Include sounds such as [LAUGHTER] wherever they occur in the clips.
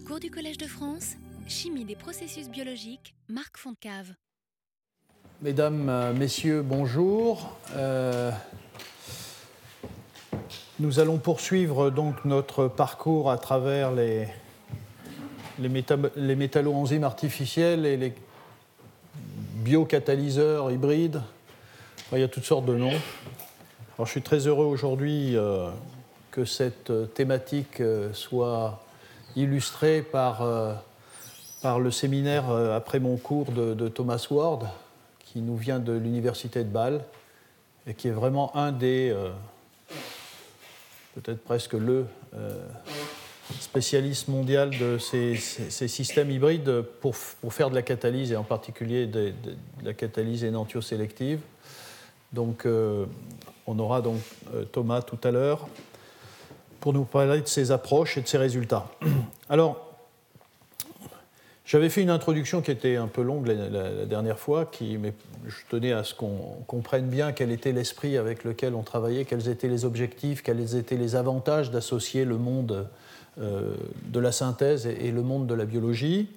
Cours du Collège de France, Chimie des processus biologiques, Marc Foncave. Mesdames, euh, Messieurs, bonjour. Euh, nous allons poursuivre donc notre parcours à travers les, les, les métallo-enzymes artificiels et les biocatalyseurs hybrides. il y a toutes sortes de noms. Alors, je suis très heureux aujourd'hui euh, que cette thématique soit illustré par, euh, par le séminaire euh, après mon cours de, Thomas Ward, qui nous vient de l'université de Bâle et qui est vraiment un des, euh, peut-être presque le spécialiste mondial de ces, ces, systèmes hybrides pour, pour, faire de la catalyse et en particulier de, la catalyse énantiosélective. Donc on aura donc Thomas tout à l'heure pour nous parler de ses approches et de ses résultats. [CLEARS THROAT] Alors, j'avais fait une introduction qui était un peu longue la, dernière fois, mais je tenais à ce qu'on comprenne bien quel était l'esprit avec lequel on travaillait, quels étaient les objectifs, quels étaient les avantages d'associer le monde euh, de la synthèse et, le monde de la biologie.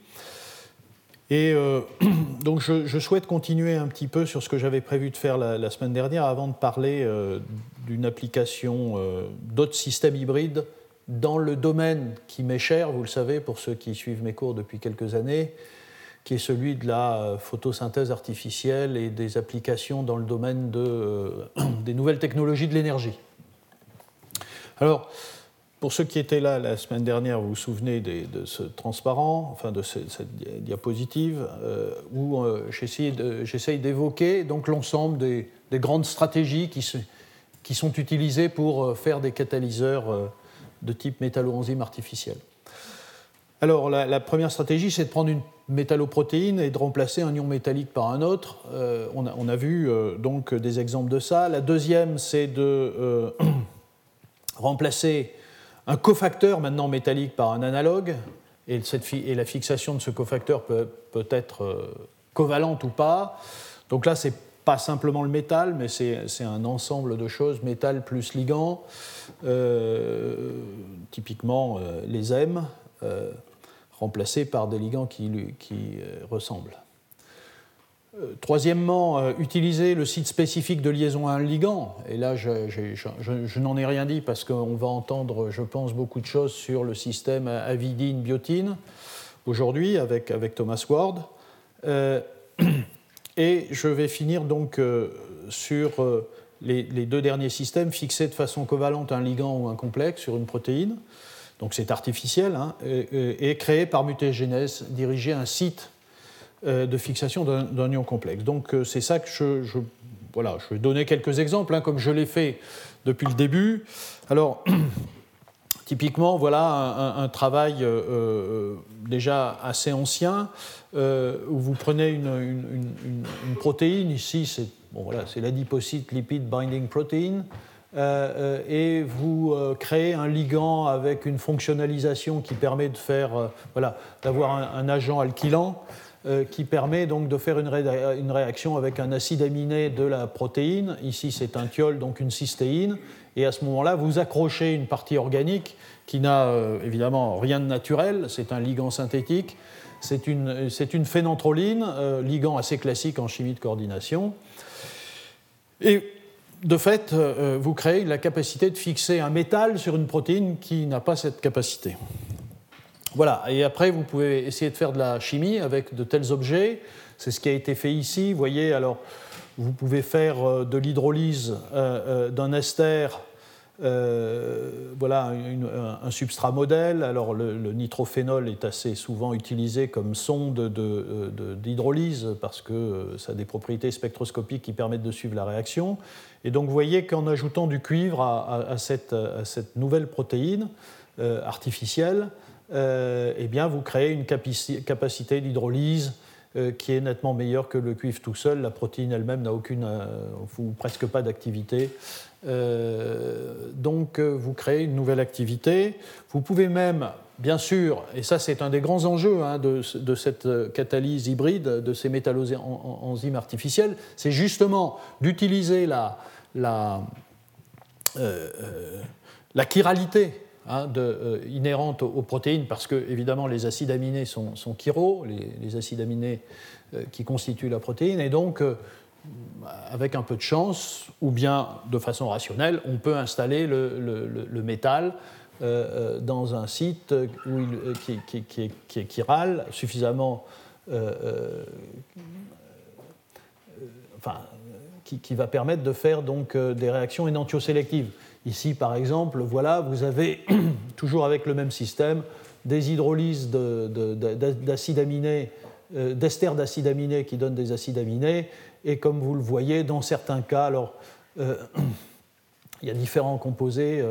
Et euh, [CLEARS THROAT] donc je, souhaite continuer un petit peu sur ce que j'avais prévu de faire la, semaine dernière avant de parler euh, d'une application euh, d'autres systèmes hybrides dans le domaine qui m'est cher, vous le savez pour ceux qui suivent mes cours depuis quelques années, qui est celui de la photosynthèse artificielle et des applications dans le domaine de, [CLEARS THROAT] des nouvelles technologies de l'énergie. Alors, pour ceux qui étaient là la semaine dernière, vous vous souvenez de ce transparent, enfin de cette diapositive, euh, où euh, j'essaye d'évoquer l'ensemble des, grandes stratégies qui, qui, sont utilisées pour euh, faire des catalyseurs de type métalloenzyme artificiel. Alors la, première stratégie, c'est de prendre une métalloprotéine et de remplacer un ion métallique par un autre. On a, on, a, vu donc des exemples de ça. La deuxième, c'est de [CLEARS THROAT] remplacer un cofacteur maintenant métallique par un analogue, et, la fixation de ce cofacteur peut, être euh, covalente ou pas. Donc là, ce n'est pas simplement le métal, mais c'est un ensemble de choses, métal plus ligand, euh, typiquement euh, les M, remplacés par des ligands qui, qui ressemblent. Euh, troisièmement, euh, utiliser le site spécifique de liaison à un ligand. Et là, je, n'en ai rien dit parce qu'on va entendre, je pense, beaucoup de choses sur le système avidine-biotine aujourd'hui avec, avec Thomas Ward. [CLEARS THROAT] Euh, et je vais finir donc sur les, deux derniers systèmes fixés de façon covalente un ligand ou un complexe sur une protéine. Donc c'est artificiel hein, et, et, créé par mutagénèse, diriger un site euh, de fixation d'un ion complexe. Donc euh, c'est ça que je, voilà, je vais donner quelques exemples, hein, comme je l'ai fait depuis le début. Alors, [CLEARS THROAT] typiquement, voilà un, travail euh, déjà assez ancien, où vous prenez une, protéine, ici c'est bon, voilà, l'adipocyte lipid binding protein, et vous créez un ligand avec une fonctionnalisation qui permet de faire, voilà, d'avoir un, agent alkylant. Euh, qui permet donc de faire une, réaction avec un acide aminé de la protéine. Ici, c'est un thiol, donc une cystéine. Et à ce moment-là, vous accrochez une partie organique qui n'a euh, évidemment rien de naturel, c'est un ligand synthétique. C'est une, une, phénanthroline, euh, ligand assez classique en chimie de coordination. Et de fait, vous créez la capacité de fixer un métal sur une protéine qui n'a pas cette capacité. Voilà, et après, vous pouvez essayer de faire de la chimie avec de tels objets. C'est ce qui a été fait ici. Vous voyez, alors, vous pouvez faire euh, de l'hydrolyse euh, euh, d'un ester voilà un substrat modèle. Alors le, nitrophénol est assez souvent utilisé comme sonde d'hydrolyse parce que ça a des propriétés spectroscopiques qui permettent de suivre la réaction. Et donc vous voyez qu'en ajoutant du cuivre à, cette, nouvelle protéine artificielle, eh bien, vous créez une capacité d'hydrolyse qui est nettement meilleure que le cuivre tout seul. La protéine elle-même n'a aucune, euh, presque pas d'activité. donc, vous créez une nouvelle activité. Vous pouvez même, bien sûr, et ça c'est un des grands enjeux hein, de, cette catalyse hybride, de ces métalloenzymes artificiels, c'est justement d'utiliser la chiralité hein, inhérentes aux, protéines, parce que évidemment les acides aminés sont, sont chiro, les, acides aminés qui constituent la protéine, et donc avec un peu de chance, ou bien de façon rationnelle, on peut installer le, métal dans un site qui, est chiral, suffisamment enfin, qui, va permettre de faire donc euh, des réactions énantiosélectives. Ici, par exemple, voilà, vous avez [CLEARS THROAT] toujours avec le même système des hydrolyses d'acides aminés, euh, d'esters d'acides aminés qui donnent des acides aminés. Et comme vous le voyez, dans certains cas, alors, euh, [CLEARS THROAT] il y a différents composés,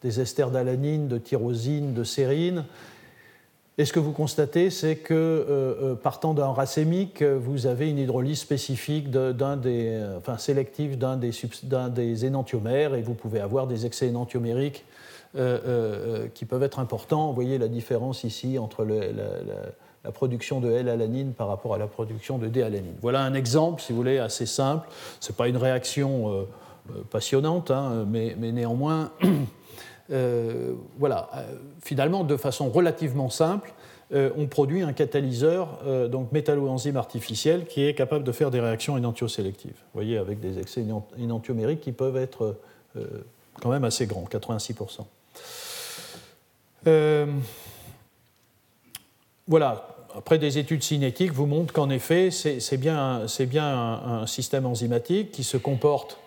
des esters d'alanine, de tyrosine, de sérine. Et ce que vous constatez, c'est que euh, euh, partant d'un racémique, vous avez une hydrolyse spécifique d'un des, euh, enfin sélective d'un des, des, énantiomères, et vous pouvez avoir des excès énantiomériques qui peuvent être importants. Vous voyez la différence ici entre la, production de L-alanine par rapport à la production de D-alanine. Voilà un exemple, si vous voulez, assez simple. Ce n'est pas une réaction passionnante, hein, mais, mais, néanmoins. [CLEARS THROAT] Euh, voilà, euh, finalement, de façon relativement simple, euh, on produit un catalyseur, donc métalloenzyme artificiel, qui est capable de faire des réactions énantiosélectives. Vous voyez, avec des excès énantiomériques qui peuvent être quand même assez grands, 86%. voilà, après des études cinétiques vous montrent qu'en effet, c'est bien, un, système enzymatique qui se comporte,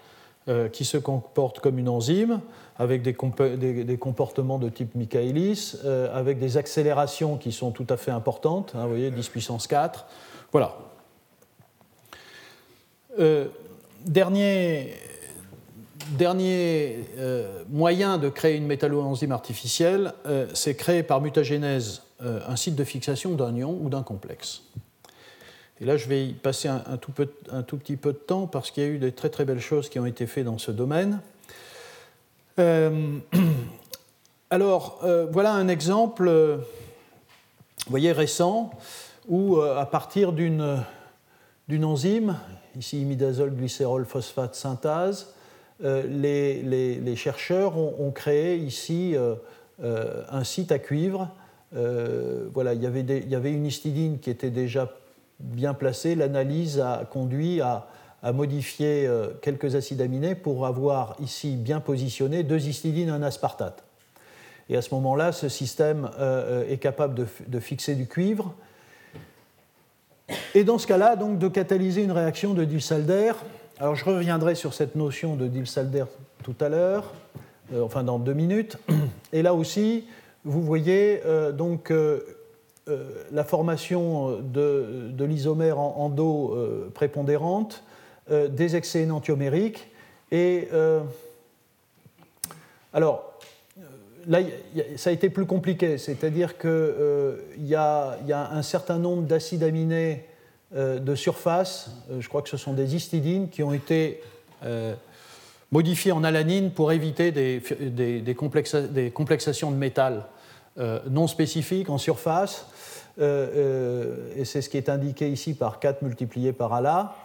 qui se comporte comme une enzyme avec des, comportements de type Michaelis, euh, avec des accélérations qui sont tout à fait importantes, hein, vous voyez, 10 puissance 4. Voilà. Euh, dernier euh, moyen de créer une métalloenzyme artificielle, c'est créer par mutagénèse un site de fixation d'un ion ou d'un complexe. Et là, je vais y passer un, tout un, tout petit peu de temps parce qu'il y a eu des très très belles choses qui ont été faites dans ce domaine. Euh, [CLEARS THROAT] alors, euh, voilà un exemple, euh, récent, où à partir d'une enzyme, ici imidazole glycérol phosphate synthase, les, les, chercheurs ont, créé ici un site à cuivre. voilà, il y, avait il y avait une histidine qui était déjà bien placée. L'analyse a conduit à à modifier euh, quelques acides aminés pour avoir ici bien positionné deux histidines et un aspartate. Et à ce moment-là, ce système euh, euh, est capable de, fixer du cuivre. Et dans ce cas-là, donc, de catalyser une réaction de Diels-Alder. Alors je reviendrai sur cette notion de Diels-Alder tout à l'heure, enfin dans deux minutes. Et là aussi, vous voyez donc la formation de, l'isomère endo prépondérante euh, des excès énantiomériques. Et euh, alors, euh, là, ça a été plus compliqué, c'est-à-dire qu'il y, a un certain nombre d'acides aminés de surface, je crois que ce sont des histidines, qui ont été modifiés en alanine pour éviter des, complexations de métal non spécifiques en surface. et c'est ce qui est indiqué ici par 4 multiplié par ALA.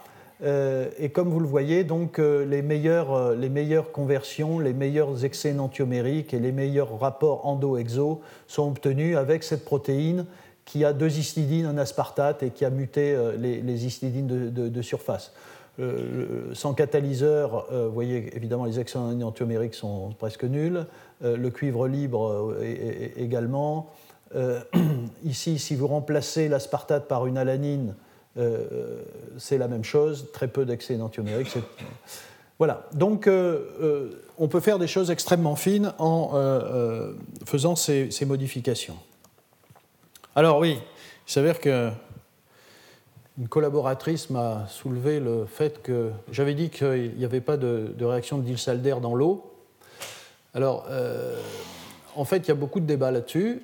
Euh, et comme vous le voyez, donc, euh, les, meilleures, euh, les meilleures conversions, les meilleurs excès enantiomériques et les meilleurs rapports endo-exo sont obtenus avec cette protéine qui a deux histidines, un aspartate et qui a muté les, histidines de, surface. sans catalyseur, vous voyez évidemment les excès enantiomériques sont presque nuls. le cuivre libre également. [CLEARS THROAT] ici, si vous remplacez l'aspartate par une alanine, euh, c'est la même chose, très peu d'excès énantiomériques. Voilà, donc euh, euh, on peut faire des choses extrêmement fines en faisant ces, modifications. Alors oui, il s'avère que une collaboratrice m'a soulevé le fait que j'avais dit qu'il n'y avait pas de, réaction de Diels-Alder dans l'eau. Alors, en fait, il y a beaucoup de débats là-dessus.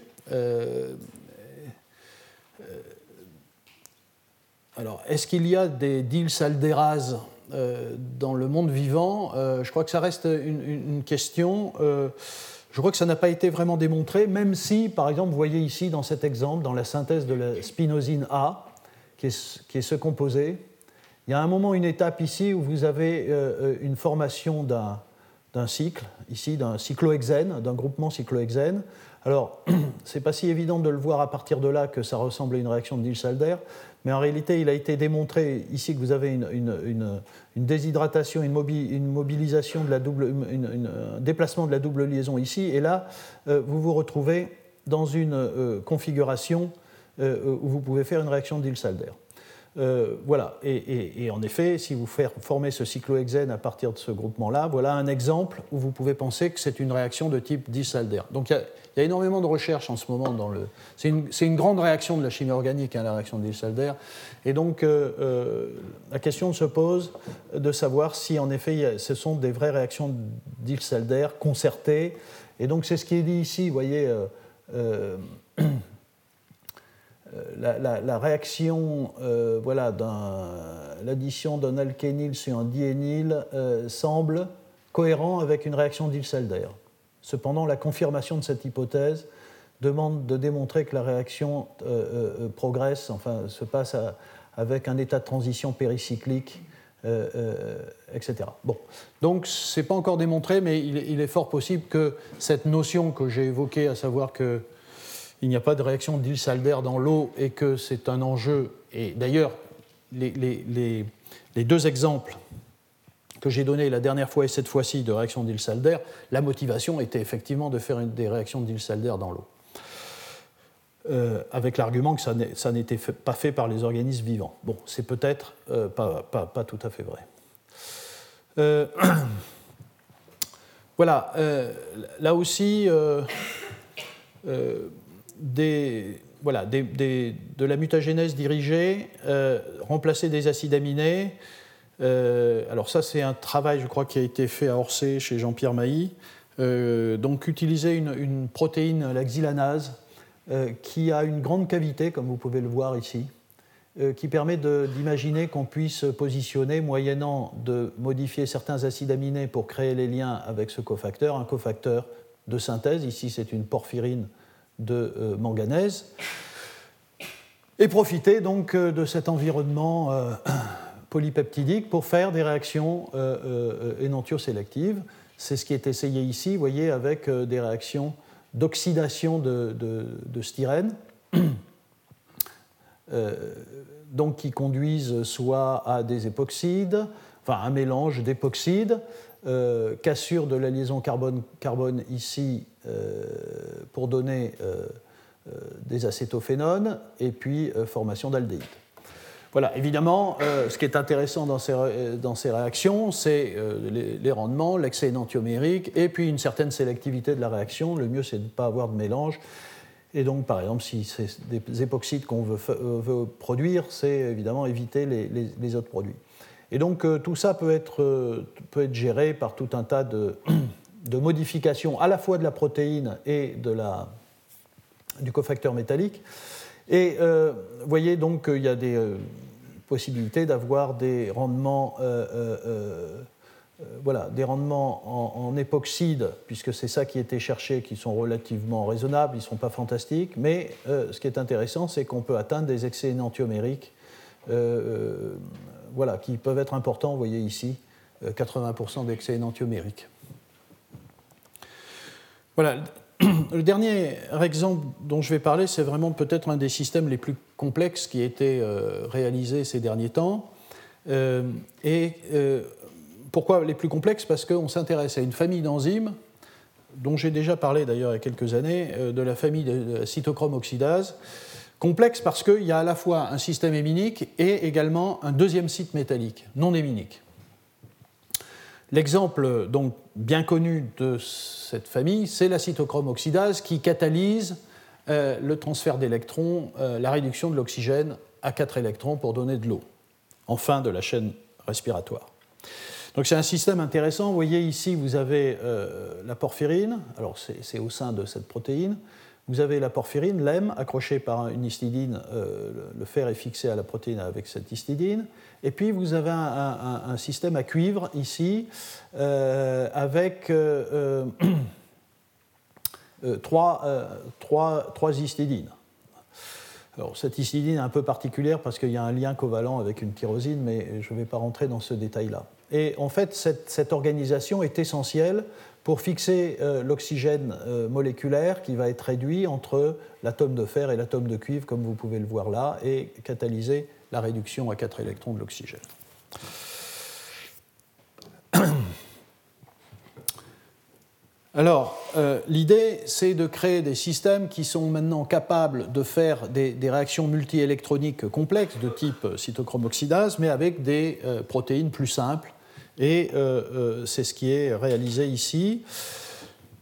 Alors, est-ce qu'il y a des deals aldérases euh, dans le monde vivant? Euh, Je crois que ça reste une, question. Euh, je crois que ça n'a pas été vraiment démontré, même si, par exemple, vous voyez ici dans cet exemple, dans la synthèse de la spinosine A, qui est, ce composé, il y a un moment, une étape ici où vous avez une formation d'un cycle, ici d'un cyclohexène, d'un groupement cyclohexène. Alors, [CLEARS THROAT] ce n'est pas si évident de le voir à partir de là que ça ressemble à une réaction de Diels-Alder, mais en réalité, il a été démontré ici que vous avez une, déshydratation, une, mobilisation de la double, un déplacement de la double liaison ici, et là, euh, vous vous retrouvez dans une euh, configuration euh, où vous pouvez faire une réaction de Diels-Alder. Euh, voilà, et, en effet, si vous formez ce cyclohexène à partir de ce groupement-là, voilà un exemple où vous pouvez penser que c'est une réaction de type Diels-Alder. Donc il y, a énormément de recherches en ce moment dans le. C'est une, grande réaction de la chimie organique, hein, la réaction de Diels-Alder. Et donc euh, euh, la question se pose de savoir si en effet ce sont des vraies réactions Diels-Alder concertées. Et donc c'est ce qui est dit ici, vous voyez. [CLEARS THROAT] Euh, la, réaction, euh, voilà, l'addition d'un alkényle sur un diényle euh, semble cohérent avec une réaction d'Ilsalder. Cependant, la confirmation de cette hypothèse demande de démontrer que la réaction progresse, enfin, se passe avec un état de transition péricyclique, etc. Bon, donc c'est pas encore démontré, mais il, est fort possible que cette notion que j'ai évoquée, à savoir que il n'y a pas de réaction d'Ilsalder dans l'eau et que c'est un enjeu. Et d'ailleurs, les, deux exemples que j'ai donnés la dernière fois et cette fois-ci de réaction d'Ilsalder, la motivation était effectivement de faire des réactions d'Ilsalder dans l'eau. Euh, avec l'argument que ça n'était pas fait par les organismes vivants. Bon, c'est peut-être euh, pas, tout à fait vrai. Euh, [CLEARS THROAT] voilà, là aussi, voilà, de la mutagénèse dirigée, euh, remplacer des acides aminés. Euh, alors ça, c'est un travail, je crois, qui a été fait à Orsay chez Jean-Pierre Mailly. Euh, donc utiliser une, protéine, la xylanase, qui a une grande cavité, comme vous pouvez le voir ici, qui permet d'imaginer qu'on puisse positionner, moyennant de modifier certains acides aminés pour créer les liens avec ce cofacteur, un cofacteur de synthèse. Ici, c'est une porphyrine de euh, manganèse, et profiter donc euh, de cet environnement euh, [CLEARS THROAT] polypeptidique pour faire des réactions énantiosélectives. C'est ce qui est essayé ici, vous voyez, avec des réactions d'oxydation de, styrène, [CLEARS THROAT] donc qui conduisent soit à des époxydes, enfin un mélange d'époxydes, cassure de la liaison carbone-carbone ici euh, pour donner euh, euh, des acétophénones et puis formation d'aldéhyde. Voilà, évidemment, ce qui est intéressant dans ces, dans ces réactions, c'est les, rendements, l'excès énantiomérique et puis une certaine sélectivité de la réaction. Le mieux, c'est de ne pas avoir de mélange. Et donc, par exemple, si c'est des époxydes qu'on veut, produire, c'est évidemment éviter les, les, autres produits. Et donc, tout ça peut être, peut être géré par tout un tas de, [CLEARS THROAT] de modification à la fois de la protéine et de la, du cofacteur métallique. Et euh, vous voyez donc qu'il y a des euh, possibilités d'avoir des rendements, euh, voilà, des rendements en, époxyde, puisque c'est ça qui était cherché, qui sont relativement raisonnables, ils ne sont pas fantastiques, mais ce qui est intéressant, c'est qu'on peut atteindre des excès énantiomériques voilà, qui peuvent être importants, vous voyez ici, 80% d'excès énantiomériques. Voilà. [CLEARS THROAT] Le dernier exemple dont je vais parler, c'est vraiment peut-être un des systèmes les plus complexes qui a été euh, réalisé ces derniers temps. Euh, et euh, pourquoi les plus complexes? Parce qu'on s'intéresse à une famille d'enzymes, dont j'ai déjà parlé d'ailleurs il y a quelques années, de la famille de cytochrome oxydase. Complexe parce qu'il y a à la fois un système héminique et également un deuxième site métallique, non héminique. L'exemple donc bien connu de cette famille, c'est la cytochrome oxydase qui catalyse euh, le transfert d'électrons, euh, la réduction de l'oxygène à 4 électrons pour donner de l'eau en fin de la chaîne respiratoire. Donc c'est un système intéressant. Vous voyez ici, vous avez euh, la porphyrine, c'est au sein de cette protéine. Vous avez la porphyrine, l'M, accrochée par une histidine, le fer est fixé à la protéine avec cette histidine. Et puis vous avez un, système à cuivre ici euh, avec euh, euh, [COUGHS] trois, histidines. Alors, cette histidine est un peu particulière parce qu'il y a un lien covalent avec une tyrosine, mais je ne vais pas rentrer dans ce détail-là. Et en fait, cette, organisation est essentielle pour fixer l'oxygène moléculaire qui va être réduit entre l'atome de fer et l'atome de cuivre, comme vous pouvez le voir là, et catalyser la réduction à 4 électrons de l'oxygène. [COUGHS] Alors, euh, l'idée, c'est de créer des systèmes qui sont maintenant capables de faire des, réactions multiélectroniques complexes de type cytochrome oxydase, mais avec des euh, protéines plus simples. Et euh, c'est ce qui est réalisé ici.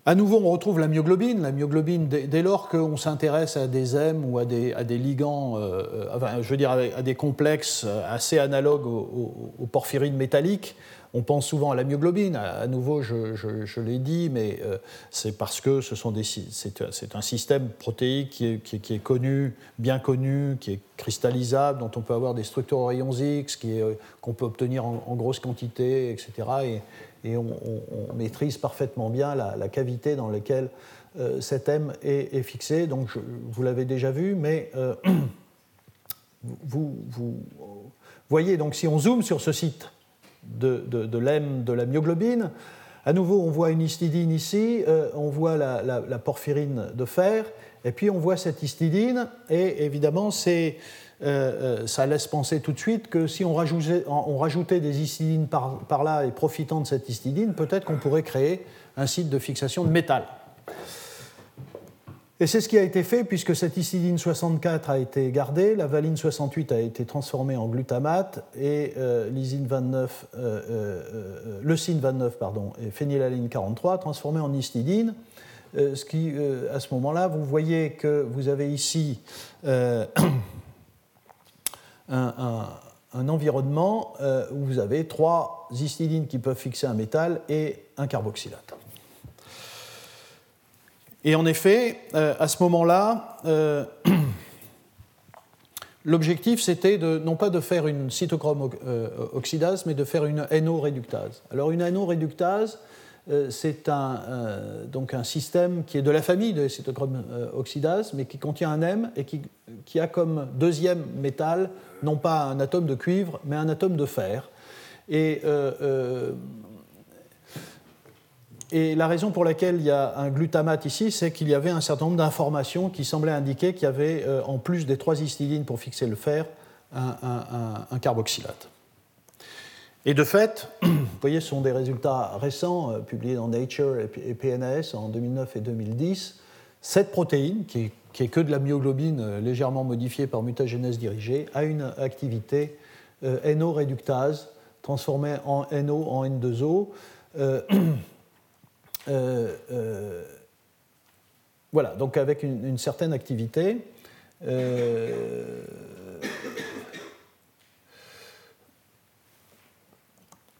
À nouveau, on retrouve la myoglobine. La myoglobine, dès, lors qu'on s'intéresse à des M ou à des, ligands, je veux dire à des complexes assez analogues aux porphyrines métalliques, on pense souvent à la myoglobine, à, nouveau je, l'ai dit, mais euh, c'est parce que c'est un système protéique qui est, connu, bien connu, qui est cristallisable, dont on peut avoir des structures aux rayons X, euh, qu'on peut obtenir en, grosse quantité, etc. Et, on, maîtrise parfaitement bien la, cavité dans laquelle euh, cet M est, fixé. Donc vous l'avez déjà vu, mais [CLEARS THROAT] vous, vous voyez, donc si on zoome sur ce site, de, de, de la myoglobine. À nouveau, on voit une histidine ici, euh, on voit la, porphyrine de fer, et puis on voit cette histidine, et évidemment, euh, euh, ça laisse penser tout de suite que si on rajoutait, on rajoutait des histidines par, par, là et profitant de cette histidine, peut-être qu'on pourrait créer un site de fixation de métal. Et c'est ce qui a été fait puisque cette histidine 64 a été gardée, la valine 68 a été transformée en glutamate et euh, 29, euh, euh, euh, leucine 29 pardon, et phénylalanine 43 transformée en histidine. ce qui, à ce moment-là, vous voyez que vous avez ici [COUGHS] un, un, environnement où vous avez trois histidines qui peuvent fixer un métal et un carboxylate. Et en effet, euh, à ce moment-là, euh, [CLEARS THROAT] l'objectif c'était non pas de faire une cytochrome euh, oxydase, mais de faire une NO-réductase. Alors une NO-réductase, c'est un, donc un système qui est de la famille de cytochrome oxydase, mais qui contient un M et qui, qui, a comme deuxième métal non pas un atome de cuivre, mais un atome de fer. Et et la raison pour laquelle il y a un glutamate ici, c'est qu'il y avait un certain nombre d'informations qui semblaient indiquer qu'il y avait, euh, en plus des trois histidines pour fixer le fer, un, carboxylate. Et de fait, [CLEARS THROAT] vous voyez, ce sont des résultats récents euh, publiés dans Nature et PNAS en 2009 et 2010. Cette protéine, qui est, que de la myoglobine euh, légèrement modifiée par mutagénèse dirigée, a une activité NO-réductase transformée en NO en N2O. [CLEARS THROAT] Euh, euh, voilà, donc avec une, certaine activité. Euh,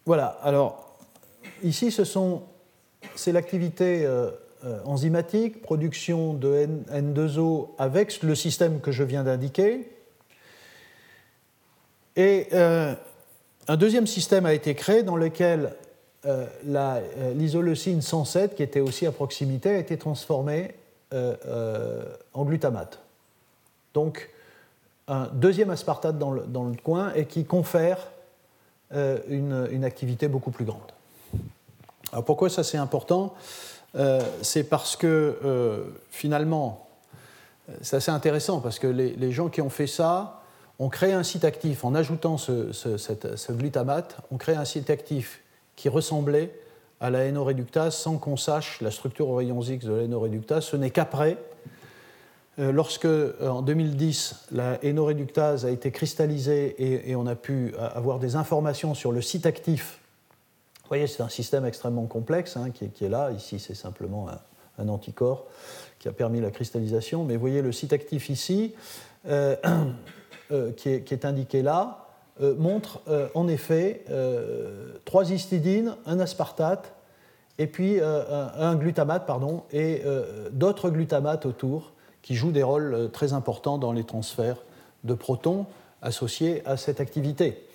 voilà, alors ici ce sont, c'est l'activité enzymatique, production de N, 2 o avec le système que je viens d'indiquer. Et un deuxième système a été créé dans lequel l'isoleucine 107, qui était aussi à proximité, a été transformée euh, en glutamate. Donc, un deuxième aspartate dans le, coin et qui confère une, activité beaucoup plus grande. Alors pourquoi ça c'est important? C'est parce que finalement, c'est assez intéressant parce que les, gens qui ont fait ça ont créé un site actif en ajoutant ce, ce glutamate, ont créé un site actif qui ressemblait à la NO-réductase sans qu'on sache la structure aux rayons X de la NO-réductase. Ce n'est qu'après, euh, lorsque euh, en 2010 la NO-réductase a été cristallisée et, on a pu avoir des informations sur le site actif. Vous voyez, c'est un système extrêmement complexe hein, qui, est, là. Ici, c'est simplement un, anticorps qui a permis la cristallisation. Mais vous voyez le site actif ici, euh, [COUGHS] qui, est, indiqué là. Euh, montre euh, en effet euh, trois histidines, un aspartate, et puis un, glutamate, pardon, et d'autres glutamates autour qui jouent des rôles très importants dans les transferts de protons associés à cette activité.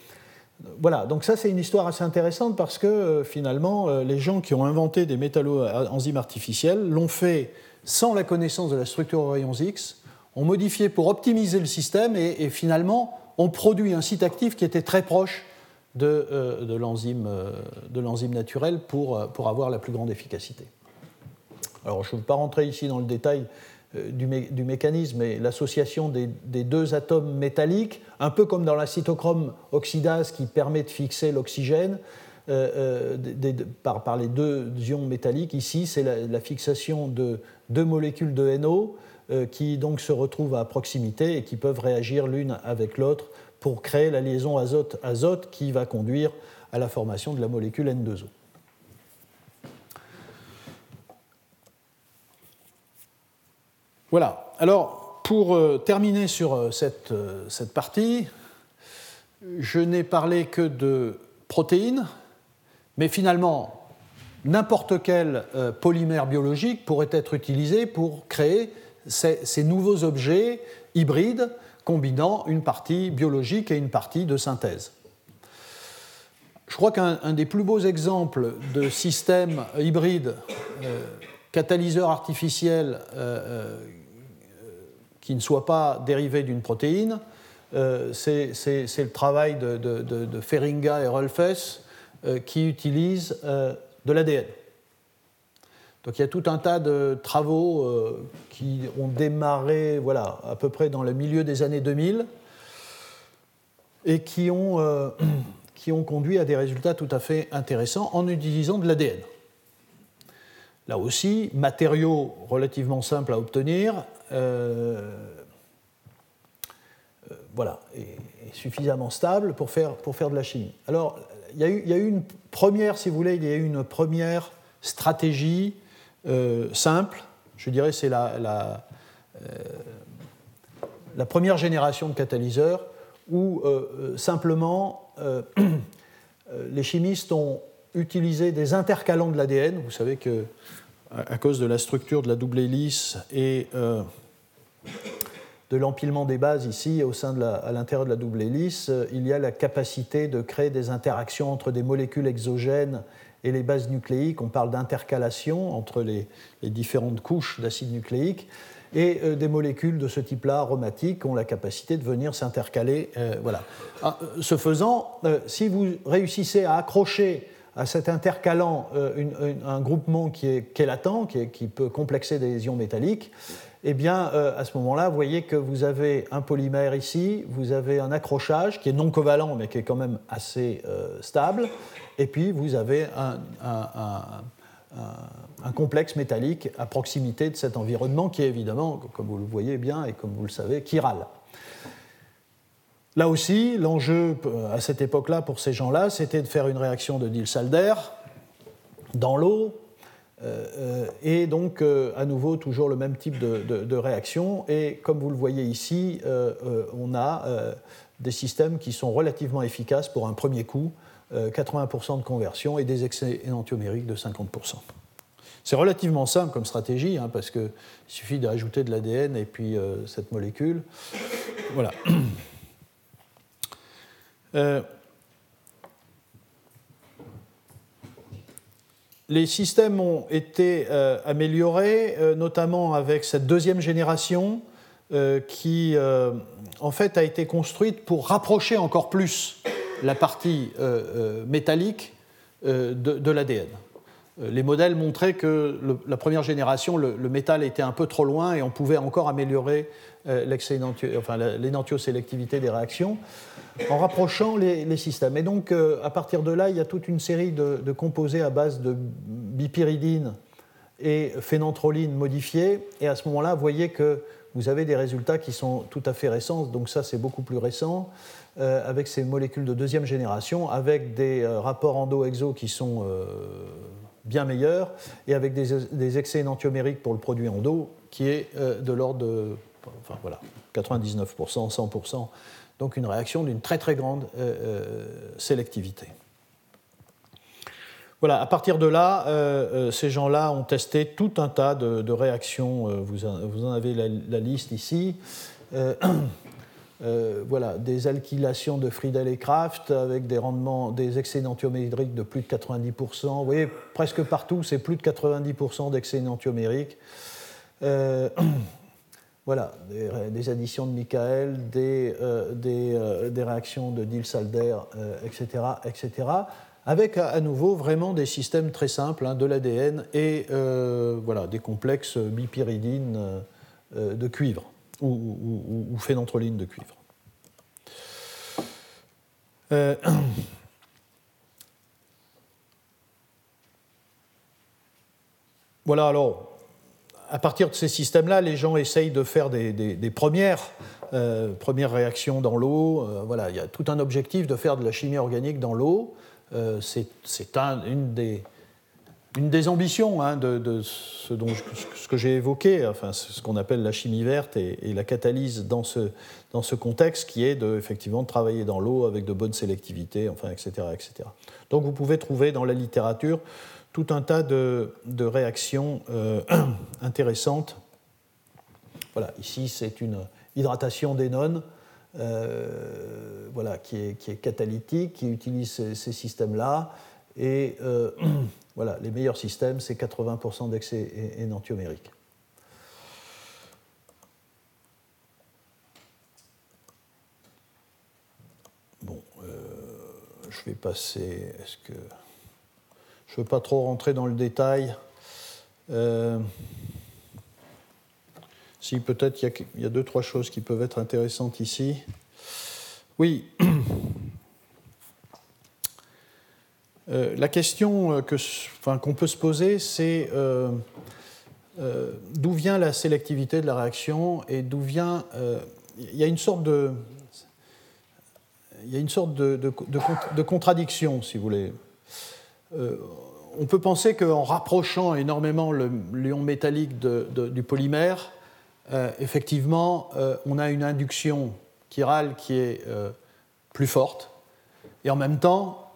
Voilà, donc ça c'est une histoire assez intéressante parce que finalement les gens qui ont inventé des métalloenzymes artificiels l'ont fait sans la connaissance de la structure aux rayons X, ont modifié pour optimiser le système et finalement on produit un site actif qui était très proche de, de l'enzyme naturel pour, pour avoir la plus grande efficacité. Alors je ne veux pas rentrer ici dans le détail du, du, mécanisme, mais l'association des, des, deux atomes métalliques, un peu comme dans la cytochrome oxydase qui permet de fixer l'oxygène, euh, euh, par, les deux ions métalliques. Ici, c'est la, fixation de deux molécules de NO euh, qui donc se retrouvent à proximité et qui peuvent réagir l'une avec l'autre pour créer la liaison azote-azote qui va conduire à la formation de la molécule N2O. Voilà. Alors, pour terminer sur cette partie, je n'ai parlé que de protéines, mais finalement, n'importe quel euh, polymère biologique pourrait être utilisé pour créer ces, nouveaux objets hybrides combinant une partie biologique et une partie de synthèse. Je crois qu'un des plus beaux exemples de système hybride euh, catalyseur artificiel euh, qui ne soit pas dérivé d'une protéine, c'est le travail de, de Feringa et Rolfes euh, qui utilisent euh, de l'ADN. Donc il y a tout un tas de travaux euh, qui ont démarré voilà, à peu près dans le milieu des années 2000 et qui ont, [CLEARS THROAT] qui ont conduit à des résultats tout à fait intéressants en utilisant de l'ADN. Là aussi, matériaux relativement simples à obtenir, voilà, et, suffisamment stable pour faire, pour faire de la chimie. Alors, il y, a eu, une première, si vous voulez, il y a eu une première stratégie euh, simple. Je dirais c'est la, la, euh, première génération de catalyseurs où euh, simplement [CLEARS THROAT] les chimistes ont utilisé des intercalants de l'ADN. Vous savez que à, cause de la structure de la double hélice et de l'empilement des bases ici, au sein de à l'intérieur de la double hélice, euh, il y a la capacité de créer des interactions entre des molécules exogènes et les bases nucléiques. On parle d'intercalation entre les, différentes couches d'acide nucléique. Et euh, des molécules de ce type-là, aromatiques, ont la capacité de venir s'intercaler. Euh, voilà. Ah, ce faisant, si vous réussissez à accrocher à cet intercalant un groupement qui est, qui latent, qui, qui, peut complexer des ions métalliques, eh bien, euh, à ce moment-là, vous voyez que vous avez un polymère ici, vous avez un accrochage qui est non covalent, mais qui est quand même assez euh, stable, et puis vous avez un, complexe métallique à proximité de cet environnement qui est évidemment, comme vous le voyez bien et comme vous le savez, chiral. Là aussi, l'enjeu euh, à cette époque-là pour ces gens-là, c'était de faire une réaction de Diels-Alder dans l'eau et donc, euh, à nouveau, toujours le même type de, réaction. Et comme vous le voyez ici, on a des systèmes qui sont relativement efficaces pour un premier coup, 80% de conversion et des excès énantiomériques de 50%. C'est relativement simple comme stratégie, hein, parce qu'il suffit d'ajouter de l'ADN et puis cette molécule. Voilà. [CLEARS THROAT] les systèmes ont été euh, améliorés, euh, notamment avec cette deuxième génération euh, qui, en fait, a été construite pour rapprocher encore plus la partie métallique de, l'ADN. Les modèles montraient que la première génération, le, métal était un peu trop loin et on pouvait encore améliorer l'énantiosélectivité des réactions en rapprochant les, systèmes. Et donc, euh, à partir de là, il y a toute une série de, composés à base de bipyridine et phénanthroline modifiés. Et à ce moment-là, vous voyez que vous avez des résultats qui sont tout à fait récents. Donc ça, c'est beaucoup plus récent, euh, avec ces molécules de deuxième génération, avec des euh, rapports endo-exo qui sont bien meilleurs, et avec des, excès énantiomériques pour le produit endo, qui est de l'ordre de voilà, 99%, 100% donc une réaction d'une très très grande euh, euh, sélectivité. Voilà, à partir de là, euh, ces gens-là ont testé tout un tas de, réactions. Vous, en avez la, liste ici. [CLEARS THROAT] voilà, des alkylations de Friedel et Kraft avec des rendements, des de plus de 90%. Vous voyez, presque partout, c'est plus de 90% d'excès d'antiomérique. voilà, des, additions de Michael, des, des, réactions de Diels-Alder, etc., etc., avec à, nouveau vraiment des systèmes très simples hein, de l'ADN et voilà, des complexes bipyridines de cuivre ou, ou, ou phénanthroline de cuivre. Voilà, alors, à partir de ces systèmes-là, les gens essayent de faire des, premières, euh, premières réactions dans l'eau. Euh, voilà, il y a tout un objectif de faire de la chimie organique dans l'eau. Euh, c'est une des, une des ambitions hein, de, ce, que j'ai évoqué, enfin, ce qu'on appelle la chimie verte et, la catalyse dans ce, dans ce contexte qui est de, effectivement de travailler dans l'eau avec de bonnes sélectivités, enfin, etc., etc. Donc vous pouvez trouver dans la littérature tout un tas de, réactions euh, [CLEARS THROAT] intéressantes. Voilà, ici c'est une hydratation d'énone euh, voilà, qui, est, qui, est, catalytique, qui utilise ces, systèmes-là. Et euh, [CLEARS THROAT] voilà, les meilleurs systèmes, c'est 80% d'excès énantiomérique. Bon, je vais passer. Est-ce que. Je ne veux pas trop rentrer dans le détail? Euh, si, peut-être il y, a deux, trois choses qui peuvent être intéressantes ici. Oui. [CLEARS THROAT] Euh, la question qu'on enfin, peut se poser, c'est euh, d'où vient la sélectivité de la réaction et d'où vient. il y a une sorte de. Contradiction, si vous voulez. Euh, on peut penser qu'en rapprochant énormément le l'ion métallique du polymère, euh, effectivement, euh, on a une induction chirale qui est plus forte. Et en même temps,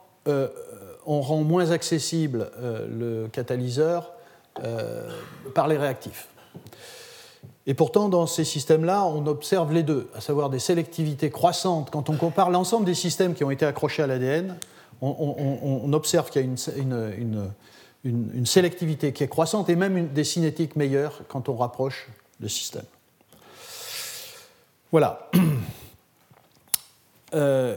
on rend moins accessible le catalyseur par les réactifs. Et pourtant, dans ces systèmes-là, on observe les deux, à savoir des sélectivités croissantes. Quand on compare l'ensemble des systèmes qui ont été accrochés à l'ADN, on, observe qu'il y a une, sélectivité qui est croissante et même des cinétiques meilleures quand on rapproche le système. Voilà. [CLEARS THROAT] Euh,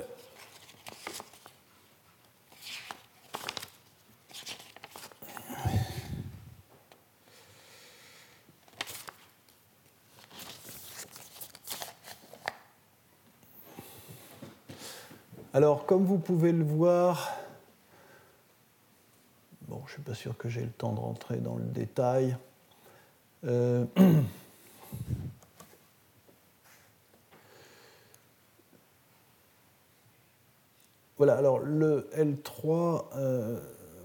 Alors, comme vous pouvez le voir, bon, je ne suis pas sûr que j'ai le temps de rentrer dans le détail. Euh, voilà, alors le L3, euh,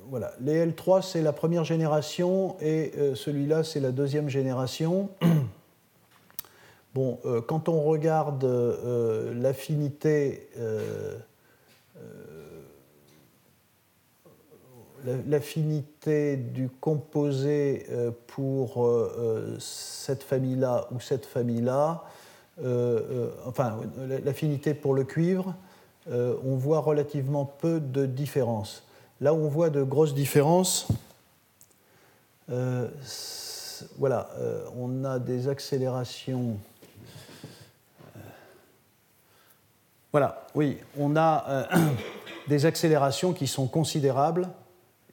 voilà, les L3 c'est la première génération et euh, celui-là c'est la deuxième génération. Bon, quand on regarde l'affinité l'affinité du composé euh, pour euh, cette famille-là ou cette famille-là, enfin l'affinité pour le cuivre, on voit relativement peu de différences. Là où on voit de grosses différences, voilà, on a des accélérations. Voilà, oui, on a euh, [COUGHS] des accélérations qui sont considérables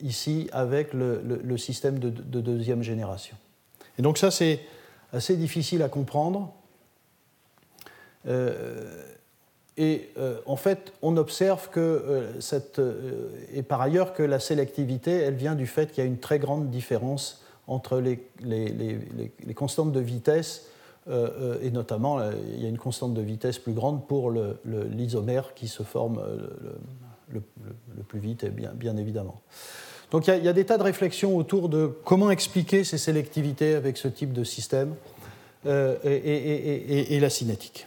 ici avec le, système de, deuxième génération. Et donc ça, c'est assez difficile à comprendre. Euh, et euh, en fait, on observe que cette, et par ailleurs que la sélectivité, elle vient du fait qu'il y a une très grande différence entre les, les constantes de vitesse euh, euh, et notamment, euh, il y a une constante de vitesse plus grande pour l'isomère qui se forme le, plus vite, bien évidemment. Donc il y, a, des tas de réflexions autour de comment expliquer ces sélectivités avec ce type de système et, la cinétique.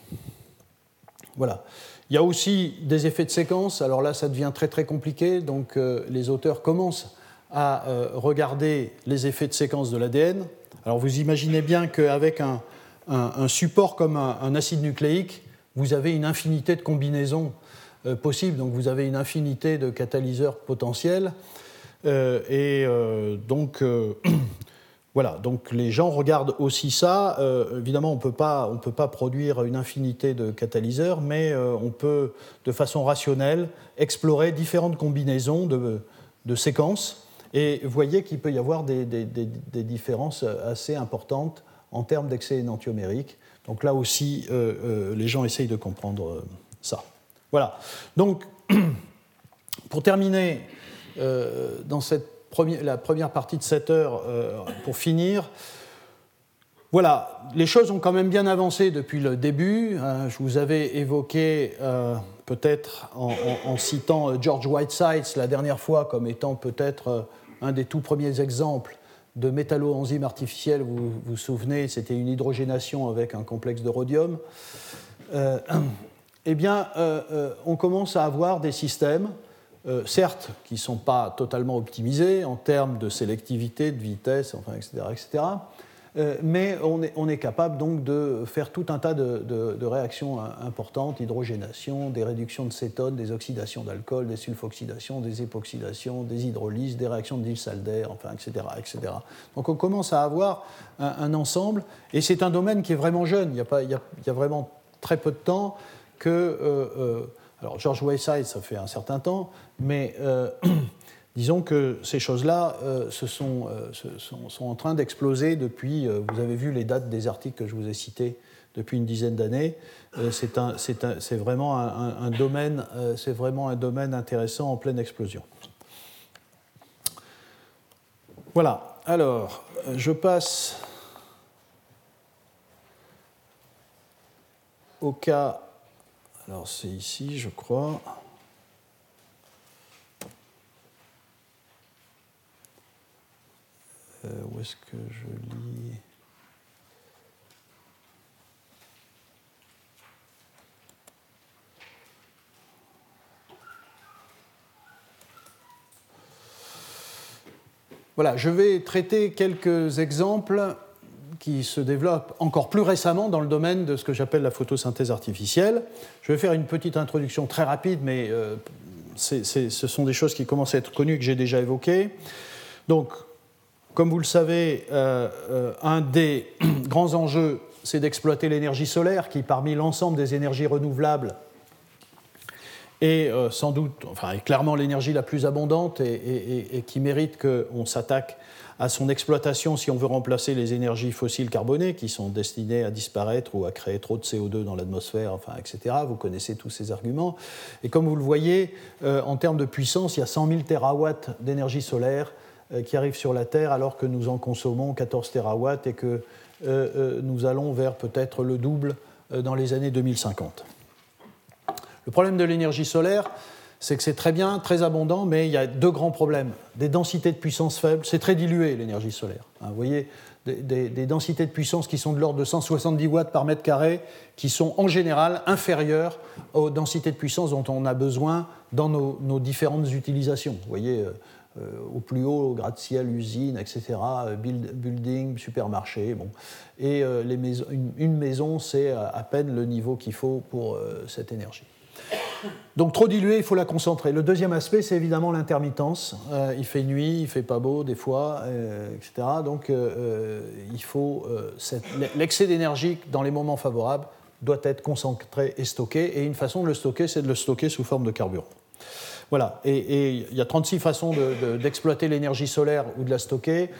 Voilà. Il y a aussi des effets de séquence. Alors là, ça devient très très compliqué. Donc les auteurs commencent à regarder les effets de séquence de l'ADN. Alors vous imaginez bien qu'avec un, un, support comme un, acide nucléique, vous avez une infinité de combinaisons euh, possibles, donc vous avez une infinité de catalyseurs potentiels. Euh, et euh, donc, [CLEARS THROAT] Voilà, donc les gens regardent aussi ça. Euh, évidemment, on ne peut pas produire une infinité de catalyseurs, mais euh, on peut, de façon rationnelle, explorer différentes combinaisons de, séquences. Et vous voyez qu'il peut y avoir des, différences assez importantes en termes d'excès énantiomérique. Donc là aussi, euh, les gens essayent de comprendre ça. Voilà. Donc, [CLEARS THROAT] pour terminer, dans cette la première partie de cette heure euh, pour finir. Voilà, les choses ont quand même bien avancé depuis le début. Hein. je vous avais évoqué, euh, peut-être en, citant euh, George Whiteside la dernière fois comme étant peut-être un des tout premiers exemples de métallo-enzyme artificielle. Vous vous souvenez, c'était une hydrogénation avec un complexe de rhodium. [CLEARS THROAT] eh bien, on commence à avoir des systèmes euh, certes, qui ne sont pas totalement optimisés en termes de sélectivité, de vitesse, enfin, etc., etc. Euh, mais on est, on est, capable donc de faire tout un tas de, de, réactions importantes, hydrogénation, des réductions de cétone, des oxydations d'alcool, des sulfoxydations, des époxydations, des hydrolyses, des réactions de Diels-Alder, enfin, etc., etc. Donc on commence à avoir un, ensemble, et c'est un domaine qui est vraiment jeune. Il y a, pas, il y a, y a vraiment très peu de temps que... Euh, alors George Wayside, ça fait un certain temps, mais euh, [CLEARS THROAT] disons que ces choses-là euh, sont, euh, sont, en train d'exploser depuis, vous avez vu les dates des articles que je vous ai cités depuis une dizaine d'années. c'est un, domaine, c'est vraiment un domaine intéressant en pleine explosion. Voilà. Alors, je passe au cas alors c'est ici, je crois. Euh, où est-ce que je lis Voilà, je vais traiter quelques exemples qui se développe encore plus récemment dans le domaine de ce que j'appelle la photosynthèse artificielle. Je vais faire une petite introduction très rapide, mais euh, ce sont des choses qui commencent à être connues, que j'ai déjà évoquées. Donc, comme vous le savez, euh, euh, un des [CLEARS THROAT] grands enjeux, c'est d'exploiter l'énergie solaire, qui parmi l'ensemble des énergies renouvelables est sans doute, enfin, clairement l'énergie la plus abondante et, et qui mérite qu'on s'attaque à son exploitation si on veut remplacer les énergies fossiles carbonées qui sont destinées à disparaître ou à créer trop de CO2 dans l'atmosphère, enfin, etc. Vous connaissez tous ces arguments. Et comme vous le voyez, euh, en termes de puissance, il y a 100 000 terawatts d'énergie solaire euh, qui arrivent sur la Terre alors que nous en consommons 14 terawatts et que euh, nous allons vers peut-être le double dans les années 2050. Le problème de l'énergie solaire, c'est que c'est très bien, très abondant, mais il y a deux grands problèmes. Des densités de puissance faibles, c'est très dilué l'énergie solaire. Hein. vous voyez, des, densités de puissance qui sont de l'ordre de 170 watts par mètre carré, qui sont en général inférieures aux densités de puissance dont on a besoin dans nos, différentes utilisations. Vous voyez, euh, euh, au plus haut, au gratte-ciel, usine, etc., euh, building, supermarché. Bon. Et une, maison, c'est à peine le niveau qu'il faut pour cette énergie. Donc trop dilué, il faut la concentrer. Le deuxième aspect, c'est évidemment l'intermittence. Euh, il fait nuit, il fait pas beau des fois, euh, etc. Donc euh, il faut l'excès d'énergie dans les moments favorables doit être concentré et stocké. Et une façon de le stocker, c'est de le stocker sous forme de carburant. Voilà. Et, il y a 36 façons d'exploiter l'énergie solaire ou de la stocker.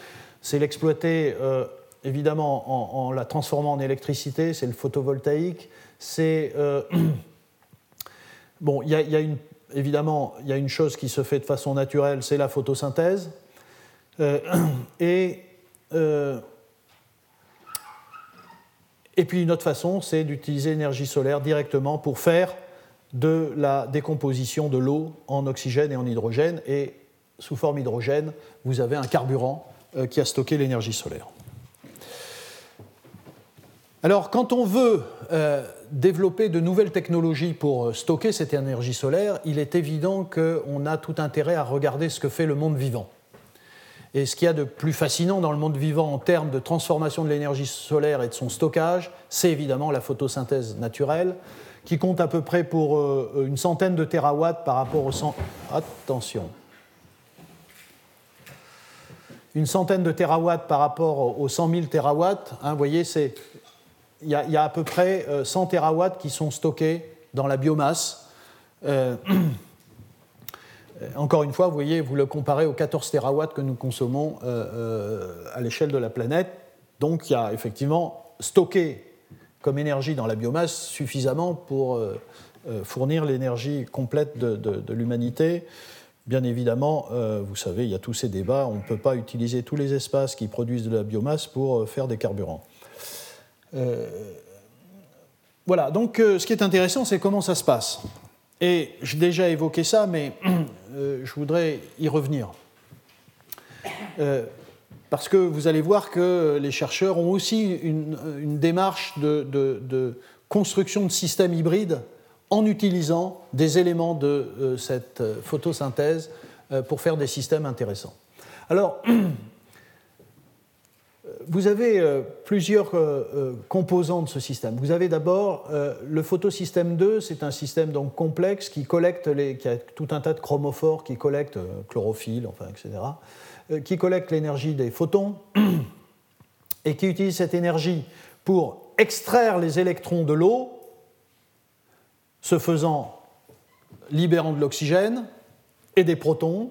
C'est l'exploiter évidemment en, en, la transformant en électricité, c'est le photovoltaïque. C'est [CLEARS THROAT] Bon, il y, a, une, évidemment, il y a une chose qui se fait de façon naturelle, c'est la photosynthèse. Euh, [CLEARS THROAT] et, euh, et puis une autre façon, c'est d'utiliser l'énergie solaire directement pour faire de la décomposition de l'eau en oxygène et en hydrogène. Et sous forme hydrogène, vous avez un carburant euh, qui a stocké l'énergie solaire. Alors, quand on veut développer de nouvelles technologies pour euh, stocker cette énergie solaire, il est évident qu'on a tout intérêt à regarder ce que fait le monde vivant. Et ce qu'il y a de plus fascinant dans le monde vivant en termes de transformation de l'énergie solaire et de son stockage, c'est évidemment la photosynthèse naturelle, qui compte à peu près pour euh, une centaine de terawatts par rapport au 100. Attention. une centaine de terawatts par rapport aux 100 000 terawatts. Hein, vous voyez, il y, a à peu près 100 terawatts qui sont stockés dans la biomasse. [CLEARS THROAT] encore une fois, vous voyez, vous le comparez aux 14 terawatts que nous consommons à l'échelle de la planète. Donc il y a effectivement stocké comme énergie dans la biomasse suffisamment pour euh, euh, fournir l'énergie complète de, l'humanité. Bien évidemment, euh, vous savez, il y a tous ces débats, on ne peut pas utiliser tous les espaces qui produisent de la biomasse pour faire des carburants. Voilà, donc ce qui est intéressant, c'est comment ça se passe. Et j'ai déjà évoqué ça, mais [CLEARS THROAT] je voudrais y revenir parce que vous allez voir que les chercheurs ont aussi une, démarche de, construction de systèmes hybrides en utilisant des éléments de euh, cette euh, photosynthèse euh, pour faire des systèmes intéressants. Alors, [CLEARS THROAT] vous avez plusieurs composants de ce système. Vous avez d'abord le photosystème 2, c'est un système donc complexe qui collecte les, qui a tout un tas de chromophores qui collectent chlorophylle, enfin, etc. Euh, qui collecte l'énergie des photons [CLEARS THROAT] et qui utilise cette énergie pour extraire les électrons de l'eau, ce faisant libérant de l'oxygène et des protons,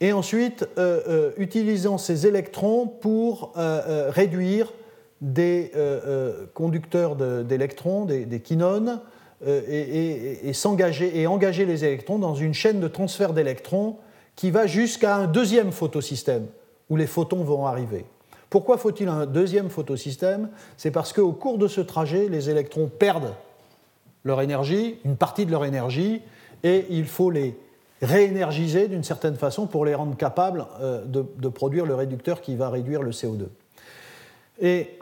et ensuite euh, euh, utilisant ces électrons pour réduire des conducteurs d'électrons, des, quinones, et, s'engager et engager les électrons dans une chaîne de transfert d'électrons qui va jusqu'à un deuxième photosystème où les photons vont arriver. Pourquoi faut-il un deuxième photosystème? C'est parce qu'au cours de ce trajet, les électrons perdent leur énergie, une partie de leur énergie, et il faut les réénergiser d'une certaine façon pour les rendre capables euh, de, produire le réducteur qui va réduire le CO2. Et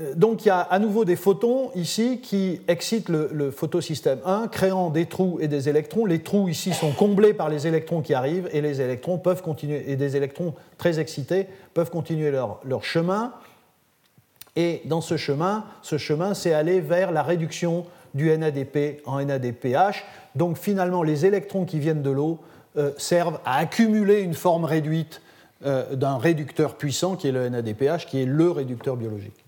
Euh, donc il y a à nouveau des photons ici qui excitent le, photosystème 1, créant des trous et des électrons. Les trous ici sont comblés par les électrons qui arrivent et les électrons peuvent continuer, et des électrons très excités peuvent continuer leur, chemin. Et dans ce chemin, ce chemin, c'est aller vers la réduction du NADP en NADPH. Donc finalement, les électrons qui viennent de l'eau euh, servent à accumuler une forme réduite euh, d'un réducteur puissant qui est le NADPH, qui est le réducteur biologique.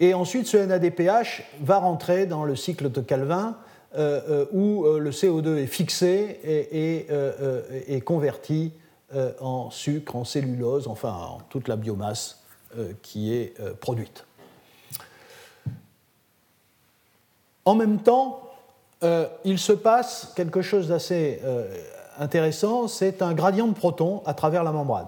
Et ensuite, ce NADPH va rentrer dans le cycle de Calvin, euh, où le CO2 est fixé et, converti en sucre, en cellulose, enfin en toute la biomasse qui est produite. En même temps, il se passe quelque chose d'assez intéressant, c'est un gradient de protons à travers la membrane.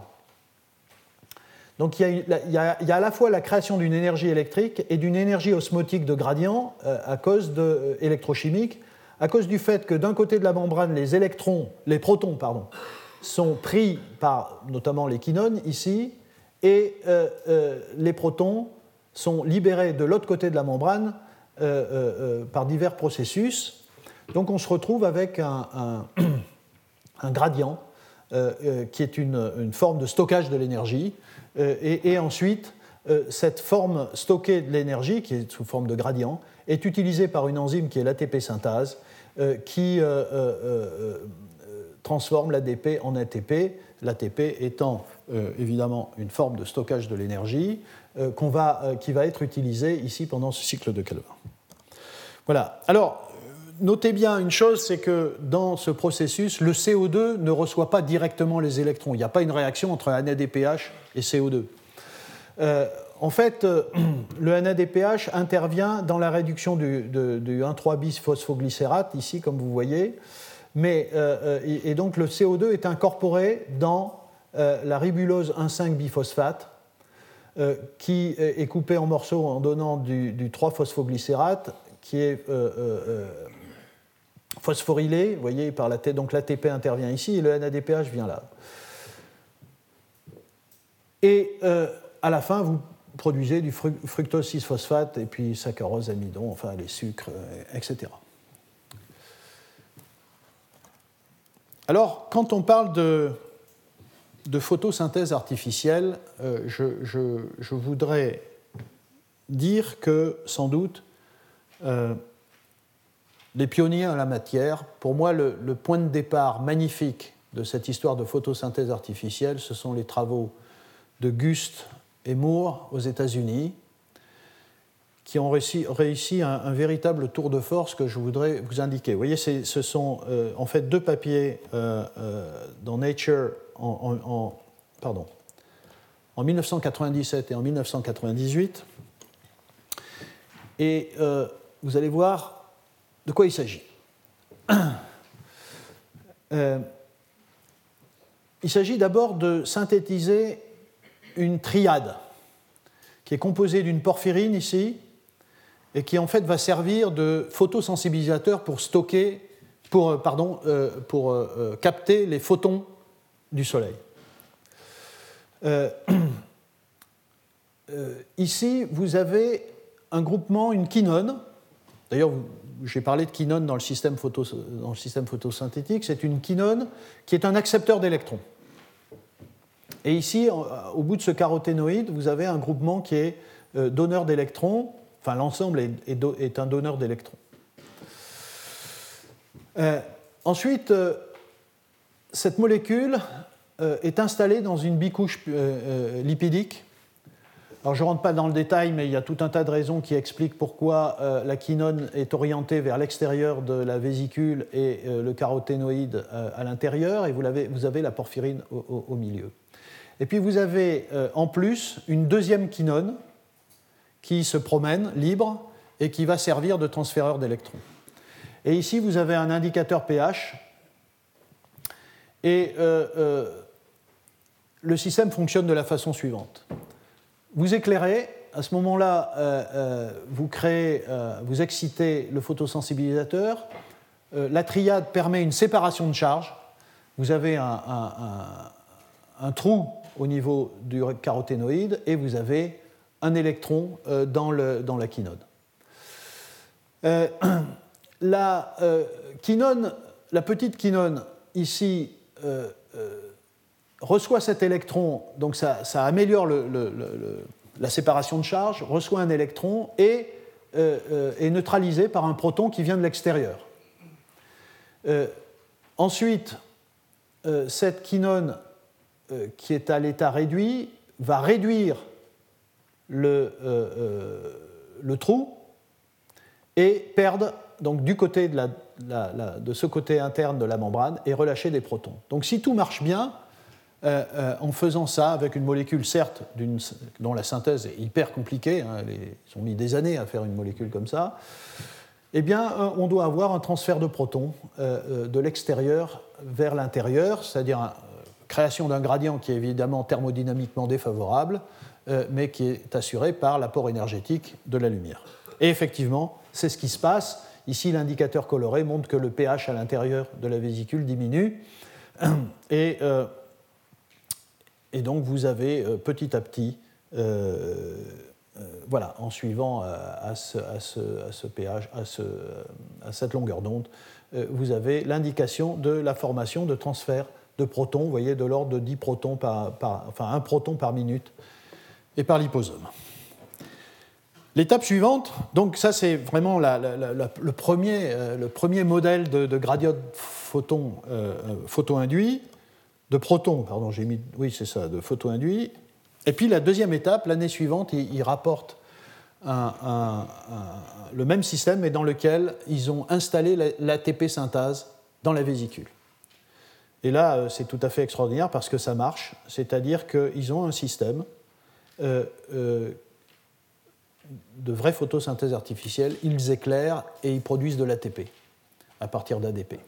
Donc il y, a, à la fois la création d'une énergie électrique et d'une énergie osmotique de gradient euh, à cause de, euh, électrochimique, à cause du fait que d'un côté de la membrane, les électrons, les protons, sont pris par notamment les quinones ici, et euh, les protons sont libérés de l'autre côté de la membrane par divers processus. Donc on se retrouve avec un, [CLEARS THROAT] gradient qui est une, forme de stockage de l'énergie euh, et, ensuite, euh, cette forme stockée de l'énergie, qui est sous forme de gradient, est utilisée par une enzyme qui est l'ATP synthase, euh, qui transforme l'ADP en ATP, l'ATP étant évidemment une forme de stockage de l'énergie qui va être utilisée ici pendant ce cycle de Calvin. Voilà. Alors, notez bien une chose, c'est que dans ce processus, le CO2 ne reçoit pas directement les électrons. Il n'y a pas une réaction entre NADPH et CO2. Euh, en fait, euh, [CLEARS THROAT] le NADPH intervient dans la réduction du, 1,3 bis phosphoglycérate, ici, comme vous voyez, mais, euh, et, donc le CO2 est incorporé dans la ribulose 1,5 biphosphate, qui est coupé en morceaux en donnant du, du 3-phosphoglycérate, qui est phosphorylé, vous voyez, par la donc l'ATP intervient ici et le NADPH vient là. Et euh, à la fin, vous produisez du fructose 6-phosphate et puis saccharose, amidon, enfin les sucres, euh, etc. Alors, quand on parle de, photosynthèse artificielle, euh, je, voudrais dire que, sans doute, les pionniers en la matière, pour moi, le, point de départ magnifique de cette histoire de photosynthèse artificielle, ce sont les travaux de Gust et Moore aux États-Unis, qui ont réussi, un, véritable tour de force que je voudrais vous indiquer. Vous voyez, ce sont euh, en fait deux papiers euh, euh, dans Nature en, pardon, en 1997 et en 1998. Et vous allez voir de quoi il s'agit. [CLEARS THROAT] il s'agit d'abord de synthétiser une triade qui est composée d'une porphyrine ici, et qui en fait va servir de photosensibilisateur pour stocker, pour, euh, pardon, euh, pour euh, capter les photons du Soleil. [CLEARS THROAT] ici, vous avez un groupement, une quinone. D'ailleurs, j'ai parlé de quinone dans le système, photosynthétique. C'est une quinone qui est un accepteur d'électrons. Et ici, au bout de ce caroténoïde, vous avez un groupement qui est donneur d'électrons Enfin, l'ensemble est, un donneur d'électrons. Euh, ensuite, euh, cette molécule euh, est installée dans une bicouche lipidique. Alors, je ne rentre pas dans le détail, mais il y a tout un tas de raisons qui expliquent pourquoi la quinone est orientée vers l'extérieur de la vésicule et le caroténoïde à l'intérieur, et vous avez, la porphyrine au, au, milieu. Et puis vous avez en plus une deuxième quinone qui se promène libre et qui va servir de transféreur d'électrons. Et ici, vous avez un indicateur pH. Et euh, euh, le système fonctionne de la façon suivante. Vous éclairez, à ce moment-là, euh, vous créez, vous excitez le photosensibilisateur. la triade permet une séparation de charge. Vous avez un, trou au niveau du caroténoïde et vous avez un électron euh, dans, dans, la quinone. Euh, [CLEARS THROAT] la euh, quinone, la petite quinone ici reçoit cet électron, donc ça, améliore la séparation de charge, reçoit un électron et est neutralisé par un proton qui vient de l'extérieur. ensuite, cette quinone qui est à l'état réduit va réduire le, euh, euh, trou et perdre donc du côté de, ce côté interne de la membrane et relâcher des protons. Donc si tout marche bien, euh, en faisant ça avec une molécule, certes, dont la synthèse est hyper compliquée, hein, ils ont mis des années à faire une molécule comme ça, eh bien, on doit avoir un transfert de protons de l'extérieur vers l'intérieur, c'est-à-dire création d'un gradient qui est évidemment thermodynamiquement défavorable, euh, mais qui est assuré par l'apport énergétique de la lumière. Et effectivement, c'est ce qui se passe. Ici, l'indicateur coloré montre que le pH à l'intérieur de la vésicule diminue. Et, euh, et donc, vous avez euh, petit à petit, voilà, en suivant à ce, à, ce, à, ce, pH, à, ce, à cette longueur d'onde, vous avez l'indication de la formation de transfert de protons, vous voyez, de l'ordre de 10 protons par, enfin, un proton par minute et par liposome. L'étape suivante, donc ça c'est vraiment le, premier, euh, le, premier, modèle de, gradient photon, euh, euh, photo-induit, de protons, pardon, j'ai mis, oui c'est ça, de photo-induit. Et puis la deuxième étape, l'année suivante, ils, rapportent le même système, mais dans lequel ils ont installé l'ATP synthase dans la vésicule. Et là, c'est tout à fait extraordinaire parce que ça marche, c'est-à-dire qu'ils ont un système euh, euh, de vraies photosynthèses artificielles, ils éclairent et ils produisent de l'ATP à partir d'ADP.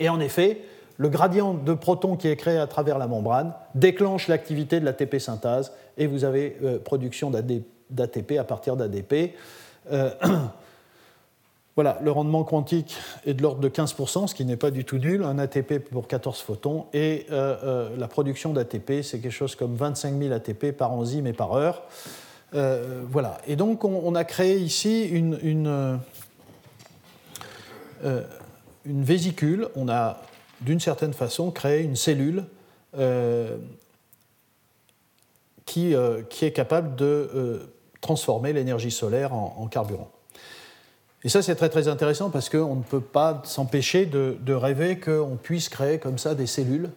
Et en effet, le gradient de protons qui est créé à travers la membrane déclenche l'activité de l'ATP synthase et vous avez euh, production d'ATP à partir d'ADP. [CLEARS THROAT] Voilà, le rendement quantique est de l'ordre de 15%, ce qui n'est pas du tout nul, un ATP pour 14 photons, et euh, euh, la production d'ATP, c'est quelque chose comme 25 000 ATP par enzyme et par heure. Euh, voilà, et donc on, a créé ici une, une, une vésicule, on a d'une certaine façon créé une cellule qui, qui, est capable de transformer l'énergie solaire en carburant. Et ça, c'est très intéressant parce qu'on ne peut pas s'empêcher de, rêver qu'on puisse créer comme ça des cellules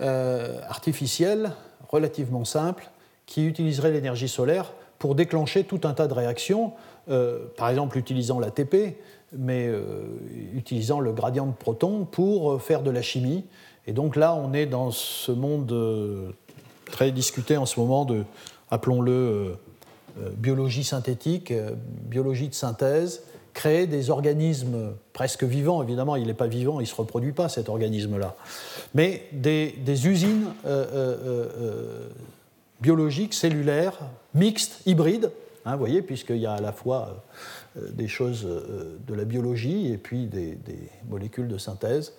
euh, artificielles relativement simples qui utiliseraient l'énergie solaire pour déclencher tout un tas de réactions, euh, par exemple utilisant l'ATP, mais euh, utilisant le gradient de protons pour faire de la chimie. Et donc là, on est dans ce monde très discuté en ce moment de, appelons-le, euh, biologie synthétique, euh, biologie de synthèse, créer des organismes presque vivants. Évidemment, il n'est pas vivant, il ne se reproduit pas, cet organisme-là. Mais des, usines euh, biologiques, cellulaires, mixtes, hybrides, hein, voyez, puisqu'il y a à la fois des choses de la biologie et puis des, molécules de synthèse.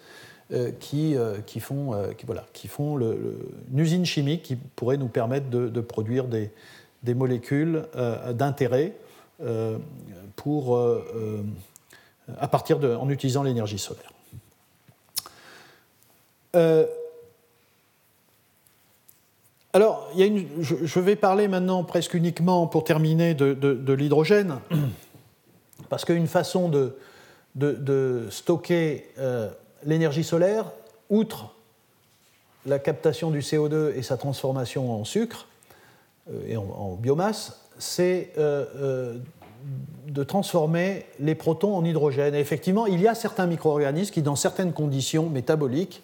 qui, qui, font, voilà, qui font une usine chimique qui pourrait nous permettre de produire des, des molécules euh, d'intérêt euh, pour, euh, à partir de, en utilisant l'énergie solaire. alors, il y a une, je, vais parler maintenant presque uniquement, pour terminer, de, l'hydrogène, parce qu'une façon de, stocker l'énergie solaire, outre la captation du CO2 et sa transformation en sucre, euh, et en, biomasse, c'est euh, euh, de transformer les protons en hydrogène. Et effectivement, il y a certains micro-organismes qui, dans certaines conditions métaboliques,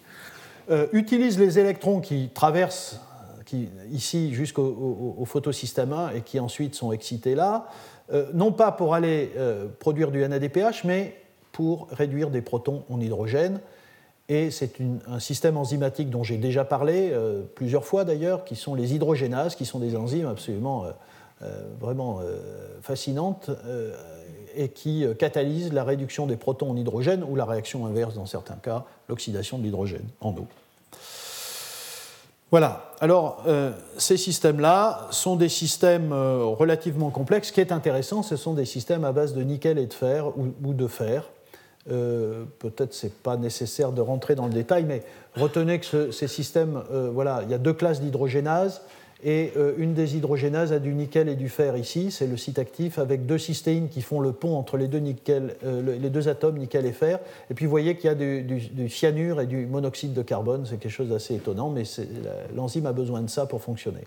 utilisent les électrons qui traversent qui, ici jusqu'au photosystème 1 et qui ensuite sont excités là, non pas pour aller produire du NADPH, mais pour réduire des protons en hydrogène. Et c'est un système enzymatique dont j'ai déjà parlé euh, plusieurs fois d'ailleurs, qui sont les hydrogénases, qui sont des enzymes absolument euh, euh, vraiment fascinantes et qui catalysent la réduction des protons en hydrogène ou la réaction inverse dans certains cas, l'oxydation de l'hydrogène en eau. Voilà, alors ces systèmes-là sont des systèmes relativement complexes. Ce qui est intéressant, ce sont des systèmes à base de nickel et de fer ou de fer. Euh, peut-être ce n'est pas nécessaire de rentrer dans le détail, mais retenez que ces systèmes, euh, voilà, il y a deux classes d'hydrogénase, et euh, une des hydrogénases a du nickel et du fer ici, c'est le site actif, avec deux cystéines qui font le pont entre les deux, nickel, les deux atomes nickel et fer. Et puis vous voyez qu'il y a du, cyanure et du monoxyde de carbone, c'est quelque chose d'assez étonnant, mais l'enzyme a besoin de ça pour fonctionner.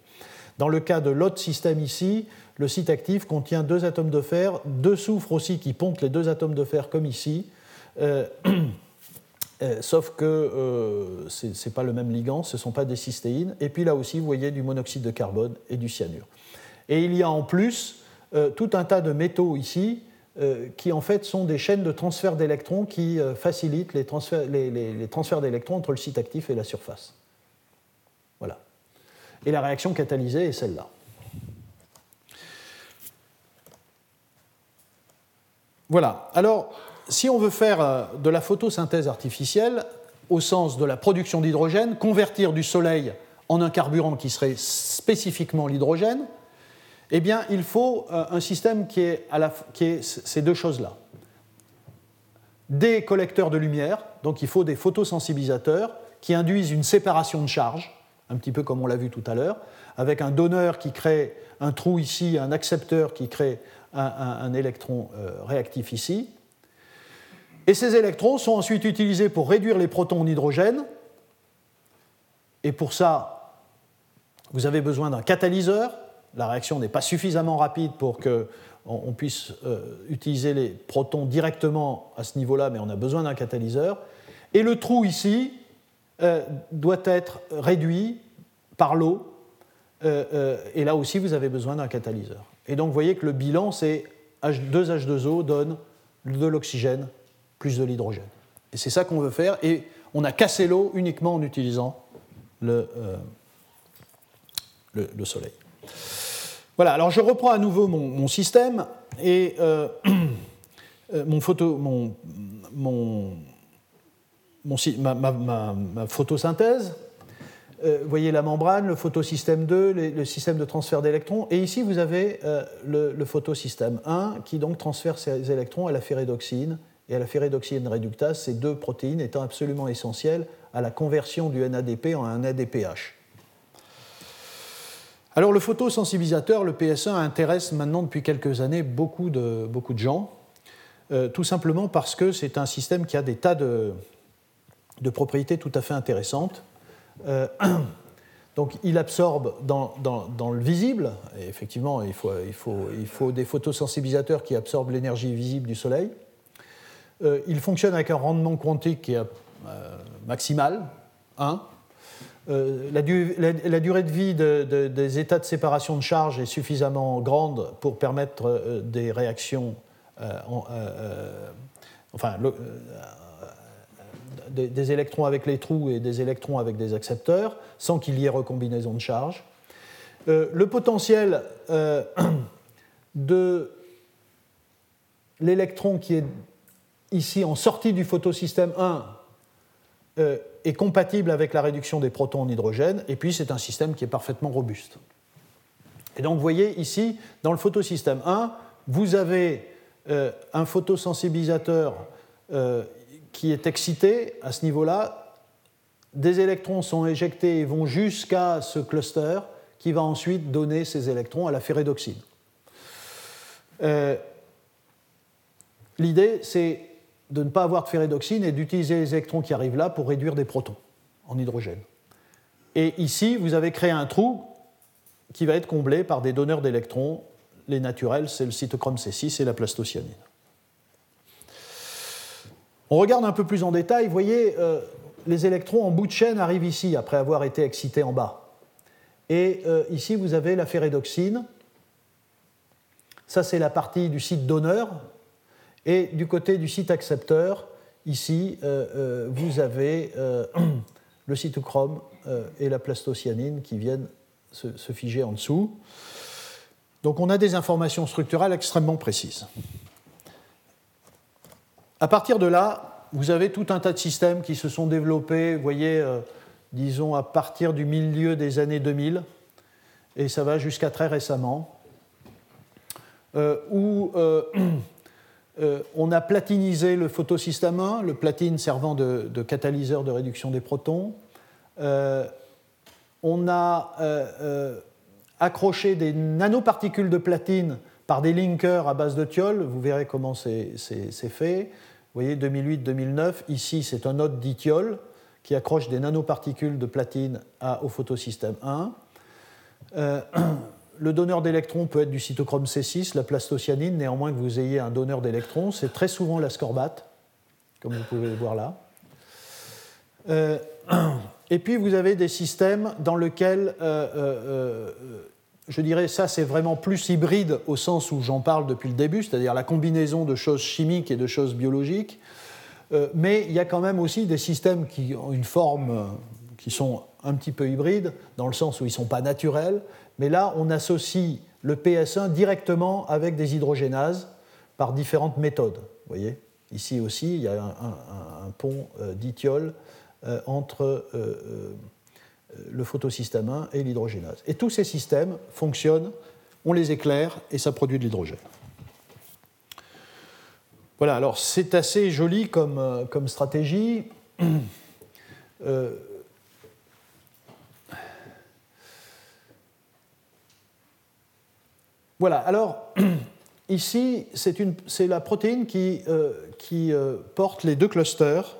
Dans le cas de l'autre système ici, le site actif contient deux atomes de fer, deux soufres aussi qui pontent les deux atomes de fer comme ici, euh, euh, [CLEARS THROAT] sauf que euh, ce n'est pas le même ligand, ce ne sont pas des cystéines. Et puis là aussi, vous voyez du monoxyde de carbone et du cyanure. Et il y a en plus tout un tas de métaux ici qui en fait sont des chaînes de transfert d'électrons qui facilitent les transferts, les transferts d'électrons entre le site actif et la surface. Voilà. Et la réaction catalysée est celle-là. Voilà. Alors, si on veut faire euh, de la photosynthèse artificielle, au sens de la production d'hydrogène, convertir du soleil en un carburant qui serait spécifiquement l'hydrogène, eh il faut euh, un système qui est ces deux choses-là. Des collecteurs de lumière, donc il faut des photosensibilisateurs qui induisent une séparation de charge, un petit peu comme on l'a vu tout à l'heure, avec un donneur qui crée un trou ici, un accepteur qui crée un, électron euh, réactif ici, et ces électrons sont ensuite utilisés pour réduire les protons en hydrogène. Et pour ça, vous avez besoin d'un catalyseur. La réaction n'est pas suffisamment rapide pour qu'on puisse euh, utiliser les protons directement à ce niveau-là, mais on a besoin d'un catalyseur. Et le trou ici euh, doit être réduit par l'eau. Euh, et là aussi, vous avez besoin d'un catalyseur. Et donc, vous voyez que le bilan, c'est 2H2O donne de l'oxygène plus de l'hydrogène. Et c'est ça qu'on veut faire. Et on a cassé l'eau uniquement en utilisant le, euh, le, Soleil. Voilà, alors je reprends à nouveau mon, système et euh, [CLEARS THROAT] euh, mon photo, mon, mon, ma, ma, photosynthèse. vous voyez la membrane, le photosystème 2, le système de transfert d'électrons. Et ici, vous avez le, photosystème 1 qui donc transfère ces électrons à la ferredoxine et à la ferredoxyène réductase, ces deux protéines étant absolument essentielles à la conversion du NADP en un NADPH. Alors le photosensibilisateur, le PS1, intéresse maintenant depuis quelques années beaucoup de, beaucoup de gens. tout simplement parce que c'est un système qui a des tas de, de propriétés tout à fait intéressantes. [CLEARS THROAT] Donc il absorbe dans, le visible, et effectivement il faut, il, faut, il faut, des photosensibilisateurs qui absorbent l'énergie visible du Soleil. Euh, il fonctionne avec un rendement quantique qui est euh, maximal, 1. Euh, la, durée de vie des états de séparation de charge est suffisamment grande pour permettre des réactions, enfin, des, électrons avec les trous et des électrons avec des accepteurs, sans qu'il y ait recombinaison de charge. Le potentiel [CLEARS THROAT] de l'électron qui est ici en sortie du photosystème 1 euh, est compatible avec la réduction des protons en hydrogène, et puis c'est un système qui est parfaitement robuste. Et donc vous voyez ici, dans le photosystème 1, vous avez un photosensibilisateur qui est excité à ce niveau-là. Des électrons sont éjectés et vont jusqu'à ce cluster qui va ensuite donner ces électrons à la ferredoxine. Euh, l'idée, c'est de ne pas avoir de ferredoxine et d'utiliser les électrons qui arrivent là pour réduire des protons en hydrogène. Et ici, vous avez créé un trou qui va être comblé par des donneurs d'électrons. Les naturels, c'est le cytochrome C6 et la plastocyanine. On regarde un peu plus en détail, vous voyez, euh, les électrons en bout de chaîne arrivent ici après avoir été excités en bas. Et euh, ici, vous avez la ferredoxine. Ça, c'est la partie du site donneur. Et du côté du site accepteur, ici, euh, vous avez [CLEARS THROAT] le cytochrome et la plastocyanine qui viennent se figer en dessous. Donc on a des informations structurales extrêmement précises. À partir de là, vous avez tout un tas de systèmes qui se sont développés, vous voyez, euh, disons à partir du milieu des années 2000, et ça va jusqu'à très récemment, euh, où euh, [CLEARS THROAT] on a platinisé le photosystème 1, le platine servant de, catalyseur de réduction des protons. on a accroché des nanoparticules de platine par des linkers à base de thiol. Vous verrez comment c'est fait. Vous voyez, 2008-2009, ici c'est un node dithiol qui accroche des nanoparticules de platine au photosystème 1. [CLEARS THROAT] Euh, le donneur d'électrons peut être du cytochrome C6, la plastocyanine, néanmoins que vous ayez un donneur d'électrons, c'est très souvent l'ascorbate, comme vous pouvez le voir là. Euh, [CLEARS THROAT] et puis vous avez des systèmes dans lesquels euh, je dirais ça c'est vraiment plus hybride au sens où j'en parle depuis le début, c'est-à-dire la combinaison de choses chimiques et de choses biologiques. Euh, mais il y a quand même aussi des systèmes qui ont une forme, euh, qui sont un petit peu hybrides, dans le sens où ils ne sont pas naturels. Mais là, on associe le PS1 directement avec des hydrogénases par différentes méthodes. Vous voyez Ici aussi, il y a un, pont euh, dithiol entre le photosystème 1 et l'hydrogénase. Et tous ces systèmes fonctionnent, on les éclaire et ça produit de l'hydrogène. Voilà, alors c'est assez joli comme, euh, comme stratégie. [CLEARS THROAT] voilà, alors [CLEARS THROAT] ici c'est la protéine qui, euh, qui porte les deux clusters.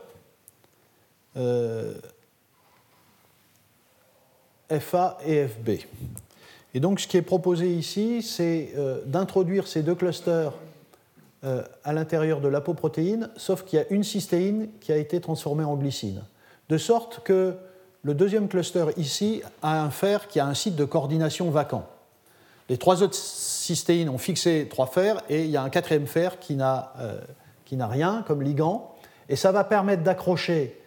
FA et FB. Et donc ce qui est proposé ici, c'est euh, d'introduire ces deux clusters euh, à l'intérieur de l'apoprotéine, sauf qu'il y a une cystéine qui a été transformée en glycine. De sorte que le deuxième cluster ici a un fer qui a un site de coordination vacant. Les trois autres cystéines ont fixé trois fers et il y a un quatrième fer qui n'a euh, rien comme ligand. Et ça va permettre d'accrocher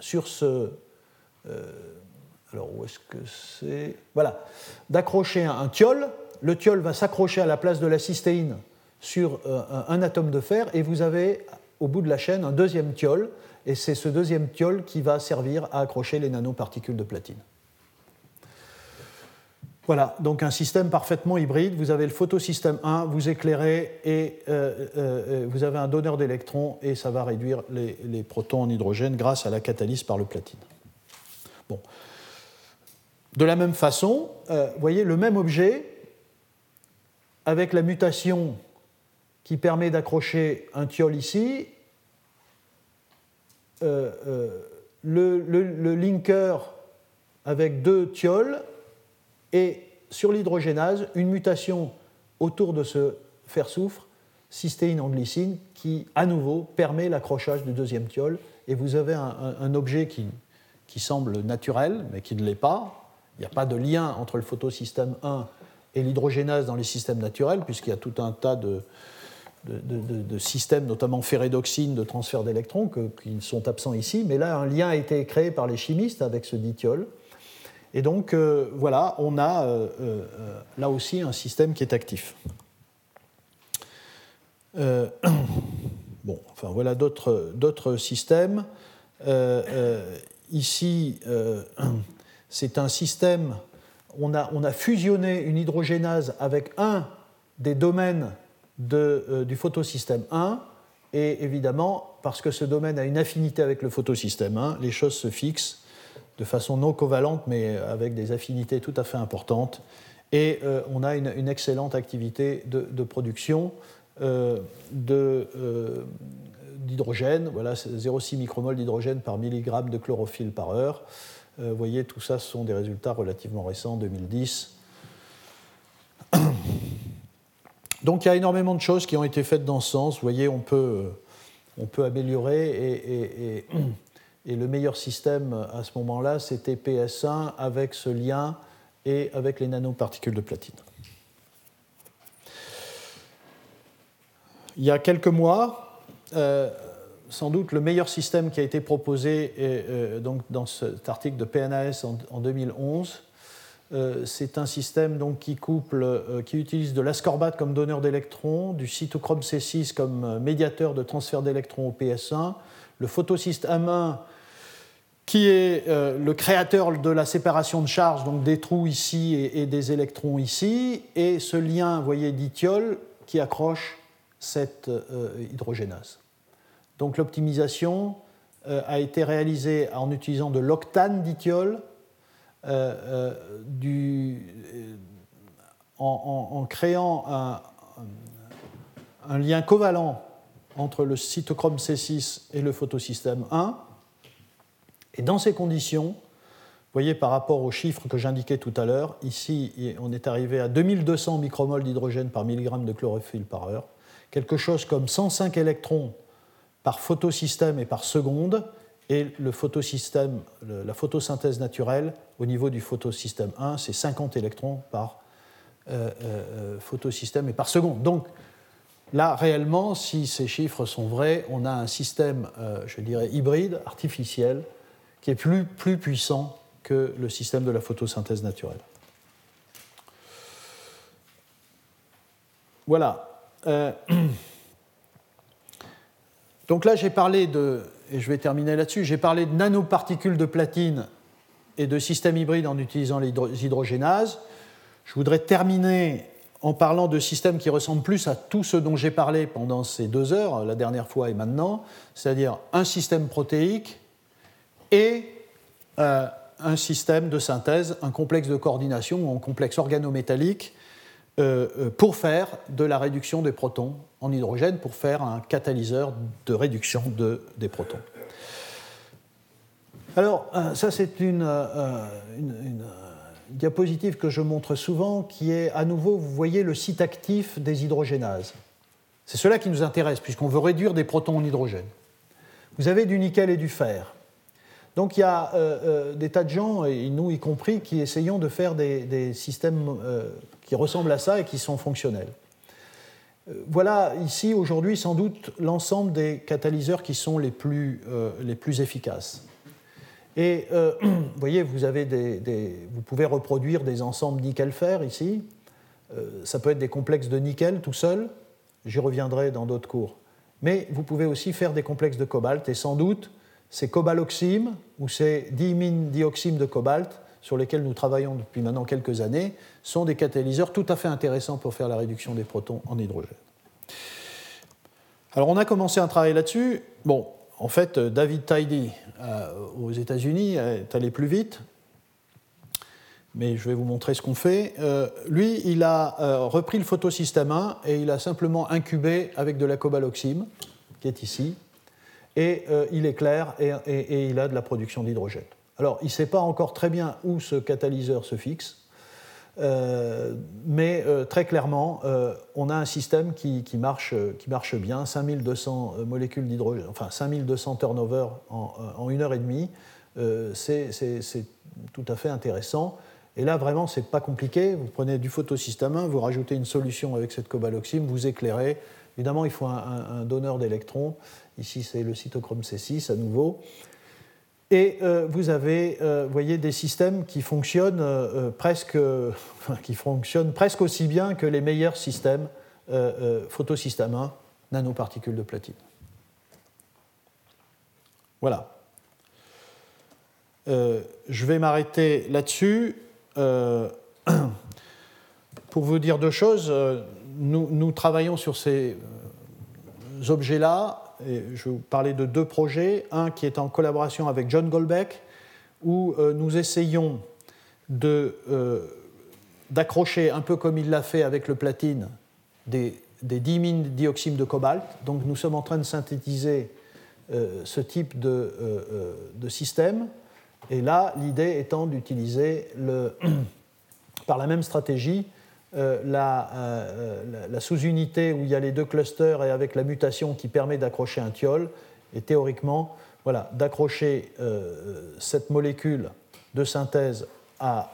sur ce. Euh, alors, où est-ce que c'est? Voilà. D'accrocher un, thiol. Le thiol va s'accrocher à la place de la cystéine sur euh, un, atome de fer et vous avez au bout de la chaîne un deuxième thiol. Et c'est ce deuxième thiol qui va servir à accrocher les nanoparticules de platine. Voilà, donc un système parfaitement hybride. Vous avez le photosystème 1, vous éclairez et euh, euh, vous avez un donneur d'électrons et ça va réduire les, protons en hydrogène grâce à la catalyse par le platine. Bon. De la même façon, euh, vous voyez le même objet avec la mutation qui permet d'accrocher un thiol ici, euh, euh, le, linker avec deux thiols et sur l'hydrogénase une mutation autour de ce fer-soufre, cystéine en glycine, qui à nouveau permet l'accrochage du deuxième thiol. Et vous avez un, objet qui, qui, semble naturel, mais qui ne l'est pas. Il n'y a pas de lien entre le photosystème 1 et l'hydrogénase dans les systèmes naturels, puisqu'il y a tout un tas de, de, systèmes, notamment ferredoxine, de transfert d'électrons, qui sont absents ici. Mais là, un lien a été créé par les chimistes avec ce dithiol. Et donc, euh, voilà, on a euh, euh, là aussi un système qui est actif. [COUGHS] bon, enfin, voilà d'autres systèmes. ici, c'est un système, on a, on a fusionné une hydrogénase avec un des domaines euh, du photosystème 1. Et évidemment, parce que ce domaine a une affinité avec le photosystème 1, les choses se fixent de façon non covalente, mais avec des affinités tout à fait importantes. Et euh, on a une, excellente activité de, production euh, d'hydrogène. voilà, 0,6 micromol d'hydrogène par milligramme de chlorophylle par heure. vous voyez, tout ça, ce sont des résultats relativement récents, 2010. [COUGHS] Donc il y a énormément de choses qui ont été faites dans ce sens. Vous voyez, on peut, améliorer et, le meilleur système à ce moment-là, c'était PS1 avec ce lien et avec les nanoparticules de platine. Il y a quelques mois, euh, sans doute le meilleur système qui a été proposé euh, donc dans cet article de PNAS en, en 2011, euh, c'est un système donc, qui, couple, euh, qui utilise de l'ascorbate comme donneur d'électrons, du cytochrome C6 comme euh, médiateur de transfert d'électrons au PS1, le photosystème 1 qui est le créateur de la séparation de charge, donc des trous ici et, des électrons ici, et ce lien, vous voyez, dithiol qui accroche cette hydrogénase. Donc l'optimisation a été réalisée en utilisant de l'octane dithiol euh, euh, euh, en, créant un, lien covalent entre le cytochrome C6 et le photosystème 1. Et dans ces conditions, vous voyez par rapport aux chiffres que j'indiquais tout à l'heure, ici on est arrivé à 2200 micromoles d'hydrogène par milligramme de chlorophylle par heure, quelque chose comme 105 électrons par photosystème et par seconde, et le photosystème, la photosynthèse naturelle, au niveau du photosystème 1, c'est 50 électrons par euh, euh, photosystème et par seconde. Donc là, réellement, si ces chiffres sont vrais, on a un système, euh, je dirais, hybride, artificiel, qui est plus, plus puissant que le système de la photosynthèse naturelle. Voilà. [CLEARS THROAT] Donc là, j'ai parlé de et je vais terminer là-dessus, j'ai parlé de nanoparticules de platine et de systèmes hybrides en utilisant les hydrogénases. Je voudrais terminer en parlant de systèmes qui ressemblent plus à tout ce dont j'ai parlé pendant ces deux heures, la dernière fois et maintenant, c'est-à-dire un système protéique et euh, un système de synthèse, un complexe de coordination ou un complexe organométallique euh, euh, pour faire de la réduction des protons en hydrogène, pour faire un catalyseur de réduction de, des protons. Alors, euh, ça c'est une, diapositive que je montre souvent, qui est à nouveau, vous voyez le site actif des hydrogénases. C'est cela qui nous intéresse, puisqu'on veut réduire des protons en hydrogène. Vous avez du nickel et du fer. Donc il y a des tas de gens, et nous y compris, qui essayons de faire des, systèmes qui ressemblent à ça et qui sont fonctionnels. Euh, voilà ici aujourd'hui sans doute l'ensemble des catalyseurs qui sont les plus, euh, les plus efficaces. Et euh, [CLEARS THROAT] vous voyez, vous, pouvez reproduire des ensembles nickel-fer ici. ça peut être des complexes de nickel tout seul, j'y reviendrai dans d'autres cours. Mais vous pouvez aussi faire des complexes de cobalt, et sans doute ces cobaloxymes ou ces diimine dioxymes de cobalt sur lesquels nous travaillons depuis maintenant quelques années, sont des catalyseurs tout à fait intéressants pour faire la réduction des protons en hydrogène. Alors on a commencé un travail là-dessus. Bon, en fait, David Tidy euh, aux États-Unis est allé plus vite, mais je vais vous montrer ce qu'on fait. lui, il a repris le photosystème 1 et il a simplement incubé avec de la cobaloxime, qui est ici, et il éclaire et, il a de la production d'hydrogène. Alors, il ne sait pas encore très bien où ce catalyseur se fixe, euh, mais euh, très clairement, euh, on a un système qui, marche, qui marche bien, 5200 molécules d'hydrogène, enfin 5200 turnover en, en, une heure et demie, c'est tout à fait intéressant. Et là, vraiment, c'est pas compliqué. Vous prenez du photosystème 1, vous rajoutez une solution avec cette cobaloxime, vous éclairez. Évidemment, il faut un donneur d'électrons. Ici, c'est le cytochrome C6 à nouveau. Et euh, vous avez, euh, voyez, des systèmes qui fonctionnent, euh, presque, [LAUGHS] qui fonctionnent presque aussi bien que les meilleurs systèmes photosystème 1, nanoparticules de platine. Voilà. je vais m'arrêter là-dessus. [CLEARS THROAT] pour vous dire deux choses, nous travaillons sur ces objets-là je vais vous parler de deux projets. Un qui est en collaboration avec John Goldbeck, où euh, nous essayons euh, d'accrocher, un peu comme il l'a fait avec le platine, des, des dioxyme de cobalt. Donc nous sommes en train de synthétiser euh, ce type de, de, système. Et là, l'idée étant d'utiliser [CLEARS THROAT] par la même stratégie euh, euh, la, sous-unité où il y a les deux clusters et avec la mutation qui permet d'accrocher un thiol, et théoriquement, voilà, d'accrocher euh, cette molécule de synthèse à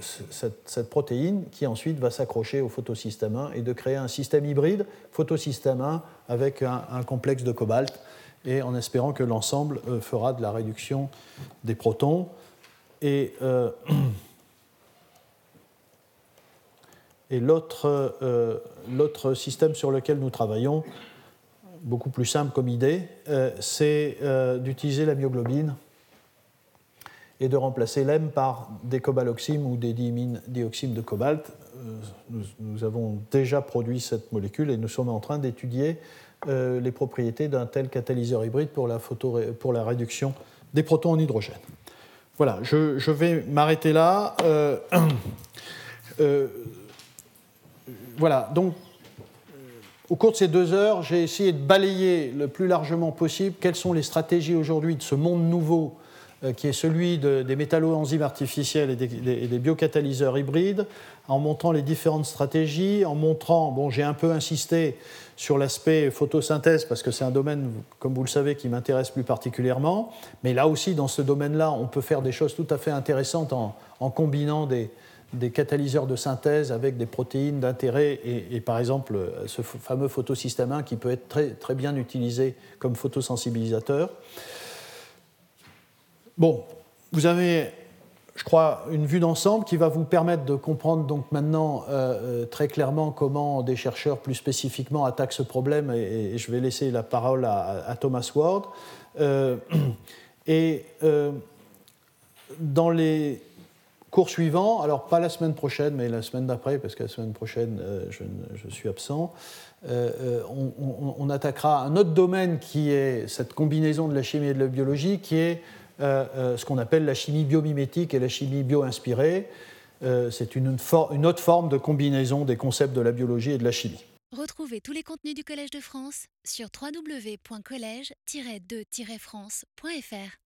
cette, protéine qui ensuite va s'accrocher au photosystème 1 et de créer un système hybride photosystème 1 avec un, complexe de cobalt et en espérant que l'ensemble fera de la réduction des protons. Et [CLEARS THROAT] Et euh, l'autre système sur lequel nous travaillons, beaucoup plus simple comme idée, euh, c'est euh, d'utiliser la myoglobine et de remplacer l'M par des cobaloxymes ou des dioxymes de cobalt. Nous, avons déjà produit cette molécule et nous sommes en train d'étudier les propriétés d'un tel catalyseur hybride pour la, photo, pour la réduction des protons en hydrogène. Voilà, je vais m'arrêter là [CLEARS THROAT] voilà, donc au cours de ces deux heures, j'ai essayé de balayer le plus largement possible quelles sont les stratégies aujourd'hui de ce monde nouveau euh, qui est celui des métalloenzymes artificiels et des, biocatalyseurs hybrides, en montrant les différentes stratégies, en montrant, bon, j'ai un peu insisté sur l'aspect photosynthèse parce que c'est un domaine, comme vous le savez, qui m'intéresse plus particulièrement, mais là aussi, dans ce domaine-là, on peut faire des choses tout à fait intéressantes en combinant des, des catalyseurs de synthèse avec des protéines d'intérêt et, par exemple ce fameux photosystème 1 qui peut être très, bien utilisé comme photosensibilisateur. Bon, vous avez, je crois, une vue d'ensemble qui va vous permettre de comprendre donc maintenant euh, euh, très clairement comment des chercheurs plus spécifiquement attaquent ce problème et, je vais laisser la parole à, Thomas Ward. Euh, [CLEARS THROAT] et dans les Cours suivant, alors pas la semaine prochaine, mais la semaine d'après, parce que la semaine prochaine, euh, je, suis absent, euh, euh, on, attaquera un autre domaine qui est cette combinaison de la chimie et de la biologie, qui est ce qu'on appelle la chimie biomimétique et la chimie bio-inspirée. C'est une, une autre forme de combinaison des concepts de la biologie et de la chimie. Retrouvez tous les contenus du Collège de France sur www.colège-2-france.fr.